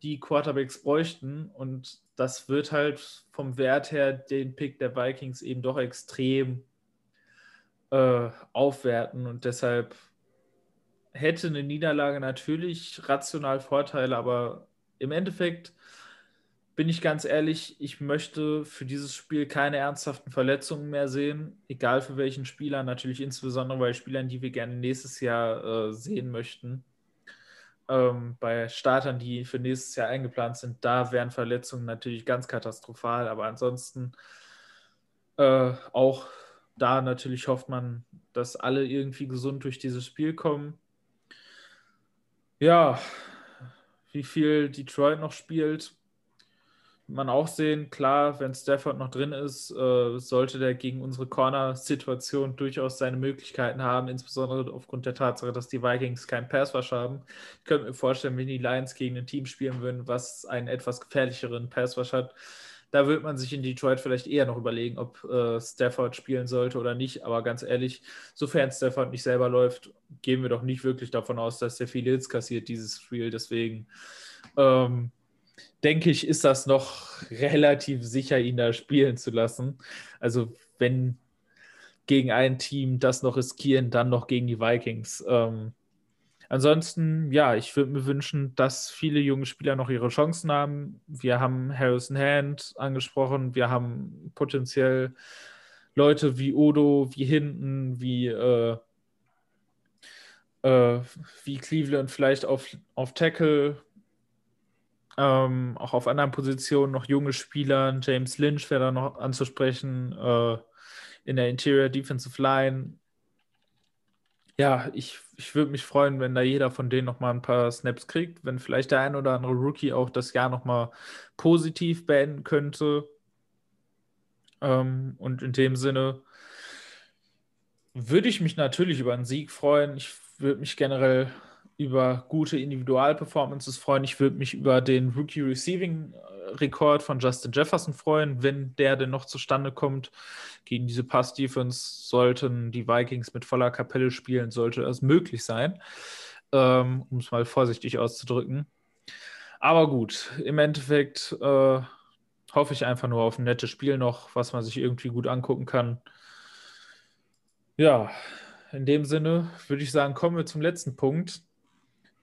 die Quarterbacks bräuchten. Und das wird halt vom Wert her den Pick der Vikings eben doch extrem äh, aufwerten. Und deshalb hätte eine Niederlage natürlich rational Vorteile, aber im Endeffekt bin ich ganz ehrlich, ich möchte für dieses Spiel keine ernsthaften Verletzungen mehr sehen, egal für welchen Spieler, natürlich insbesondere bei Spielern, die wir gerne nächstes Jahr äh, sehen möchten ähm, bei Startern, die für nächstes Jahr eingeplant sind, da wären Verletzungen natürlich ganz katastrophal. Aber ansonsten äh, auch da natürlich hofft man, dass alle irgendwie gesund durch dieses Spiel kommen. Ja, wie viel Detroit noch spielt, man auch sehen, klar, wenn Stafford noch drin ist, äh, sollte der gegen unsere Corner-Situation durchaus seine Möglichkeiten haben, insbesondere aufgrund der Tatsache, dass die Vikings keinen Pass-Rush haben. Ich könnte mir vorstellen, wenn die Lions gegen ein Team spielen würden, was einen etwas gefährlicheren Pass-Rush hat, da wird man sich in Detroit vielleicht eher noch überlegen, ob äh, Stafford spielen sollte oder nicht. Aber ganz ehrlich, sofern Stafford nicht selber läuft, gehen wir doch nicht wirklich davon aus, dass der viele Hits kassiert, dieses Spiel. Deswegen ähm, denke ich, ist das noch relativ sicher, ihn da spielen zu lassen. Also wenn gegen ein Team das noch riskieren, dann noch gegen die Vikings. Ähm, ansonsten, ja, ich würde mir wünschen, dass viele junge Spieler noch ihre Chancen haben. Wir haben Harrison Hand angesprochen, wir haben potenziell Leute wie Odo, wie Hinten, wie, äh, äh, wie Cleveland vielleicht auf, auf Tackle ähm, auch auf anderen Positionen noch junge Spieler. James Lynch wäre da noch anzusprechen. Äh, in der Interior Defensive Line. Ja, ich, ich würde mich freuen, wenn da jeder von denen nochmal ein paar Snaps kriegt, wenn vielleicht der ein oder andere Rookie auch das Jahr nochmal positiv beenden könnte. Ähm, und in dem Sinne würde ich mich natürlich über einen Sieg freuen. Ich würde mich generell über gute Individualperformances freuen. Ich würde mich über den Rookie Receiving Rekord von Justin Jefferson freuen, wenn der denn noch zustande kommt. Gegen diese Pass-Defense sollten die Vikings mit voller Kapelle spielen, sollte es möglich sein, ähm, um es mal vorsichtig auszudrücken. Aber gut, im Endeffekt äh, hoffe ich einfach nur auf ein nettes Spiel noch, was man sich irgendwie gut angucken kann. Ja, in dem Sinne würde ich sagen, kommen wir zum letzten Punkt.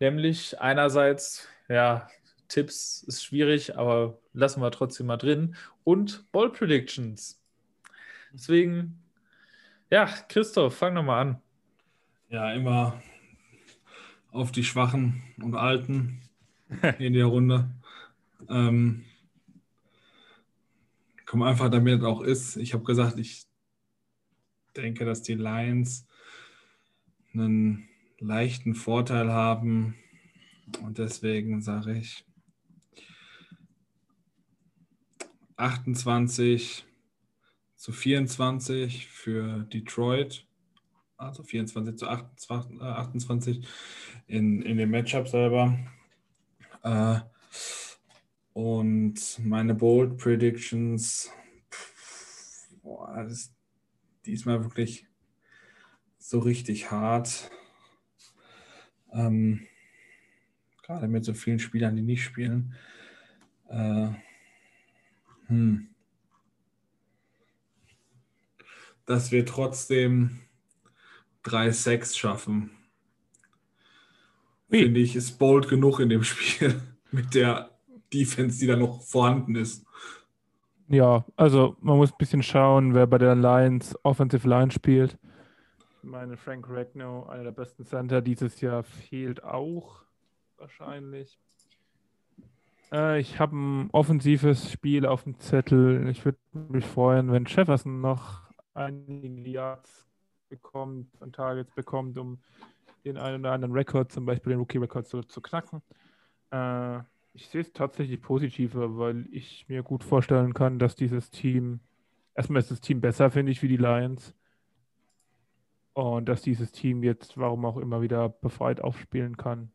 Nämlich einerseits, ja, Tipps ist schwierig, aber lassen wir trotzdem mal drin. Und Ball Predictions. Deswegen, ja, Christoph, fang nochmal an. Ja, immer auf die Schwachen und Alten in der Runde. Ähm, komm einfach damit auch ist. Ich habe gesagt, ich denke, dass die Lions einen leichten Vorteil haben. Und deswegen sage ich 28 zu 24 für Detroit. Also 24 zu 28 äh, in, in dem Matchup selber. Äh, und meine Bold Predictions, das ist diesmal wirklich so richtig hart. Ähm, gerade mit so vielen Spielern, die nicht spielen. Äh, hm. Dass wir trotzdem 3-6 schaffen. Finde ich, ist bold genug in dem Spiel mit der Defense, die da noch vorhanden ist. Ja, also man muss ein bisschen schauen, wer bei der Lions Offensive Line spielt. Meine, Frank Ragnow, einer der besten Center dieses Jahr, fehlt auch wahrscheinlich. Äh, ich habe ein offensives Spiel auf dem Zettel. Ich würde mich freuen, wenn Jefferson noch einige Yards bekommt und Targets bekommt, um den einen oder anderen Rekord, zum Beispiel den Rookie-Rekord, zu, zu knacken. Äh, ich sehe es tatsächlich positiver, weil ich mir gut vorstellen kann, dass dieses Team, erstmal ist das Team besser, finde ich, wie die Lions. Und dass dieses Team jetzt, warum auch immer, wieder befreit aufspielen kann.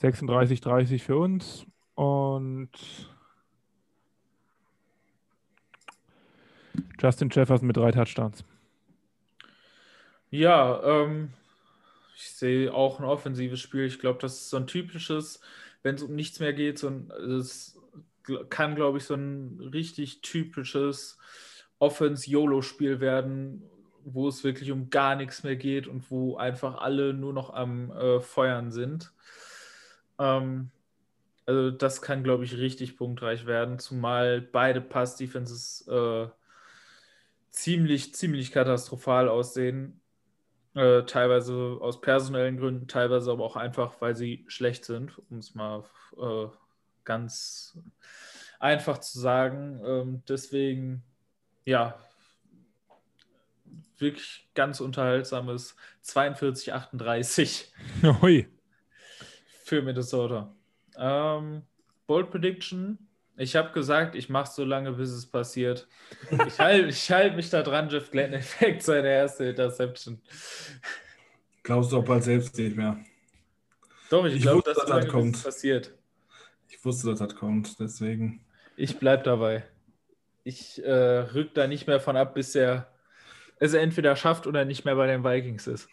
36-30 für uns und Justin Jefferson mit drei Touchdowns. Ja, ähm, ich sehe auch ein offensives Spiel. Ich glaube, das ist so ein typisches, wenn es um nichts mehr geht, so ein, kann, glaube ich, so ein richtig typisches Offense-YOLO-Spiel werden, wo es wirklich um gar nichts mehr geht und wo einfach alle nur noch am äh, Feuern sind. Ähm, also das kann, glaube ich, richtig punktreich werden, zumal beide Pass-Defenses äh, ziemlich, ziemlich katastrophal aussehen. Äh, teilweise aus personellen Gründen, teilweise aber auch einfach, weil sie schlecht sind, um es mal äh, ganz einfach zu sagen. Ähm, deswegen, ja, wirklich ganz unterhaltsames 42-38 für Minnesota. Ähm, Bold Prediction. Ich habe gesagt, ich mache so lange, bis es passiert. Ich halte ich halt mich da dran, Jeff Glenn Effekt, seine erste Interception. Glaubst du auch bald selbst nicht mehr? Doch, ich, ich glaube, dass das lange, kommt. passiert. Ich wusste, dass das kommt, deswegen. Ich bleibe dabei. Ich äh, rück da nicht mehr von ab, bis er es entweder schafft oder nicht mehr bei den Vikings ist.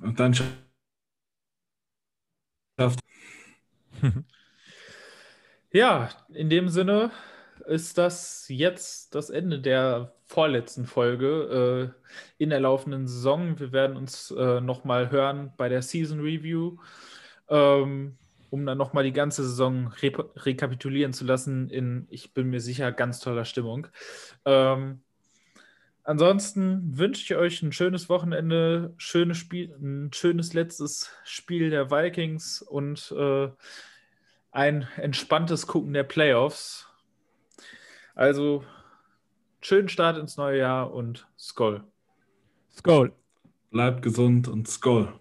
Und dann schafft. ja, in dem Sinne ist das jetzt das Ende der vorletzten Folge äh, in der laufenden Saison. Wir werden uns äh, nochmal hören bei der Season Review, ähm, um dann nochmal die ganze Saison re rekapitulieren zu lassen in, ich bin mir sicher, ganz toller Stimmung. Ähm, Ansonsten wünsche ich euch ein schönes Wochenende, schönes Spiel, ein schönes letztes Spiel der Vikings und äh, ein entspanntes Gucken der Playoffs. Also schönen Start ins neue Jahr und Skoll. Skoll. Bleibt gesund und Skoll.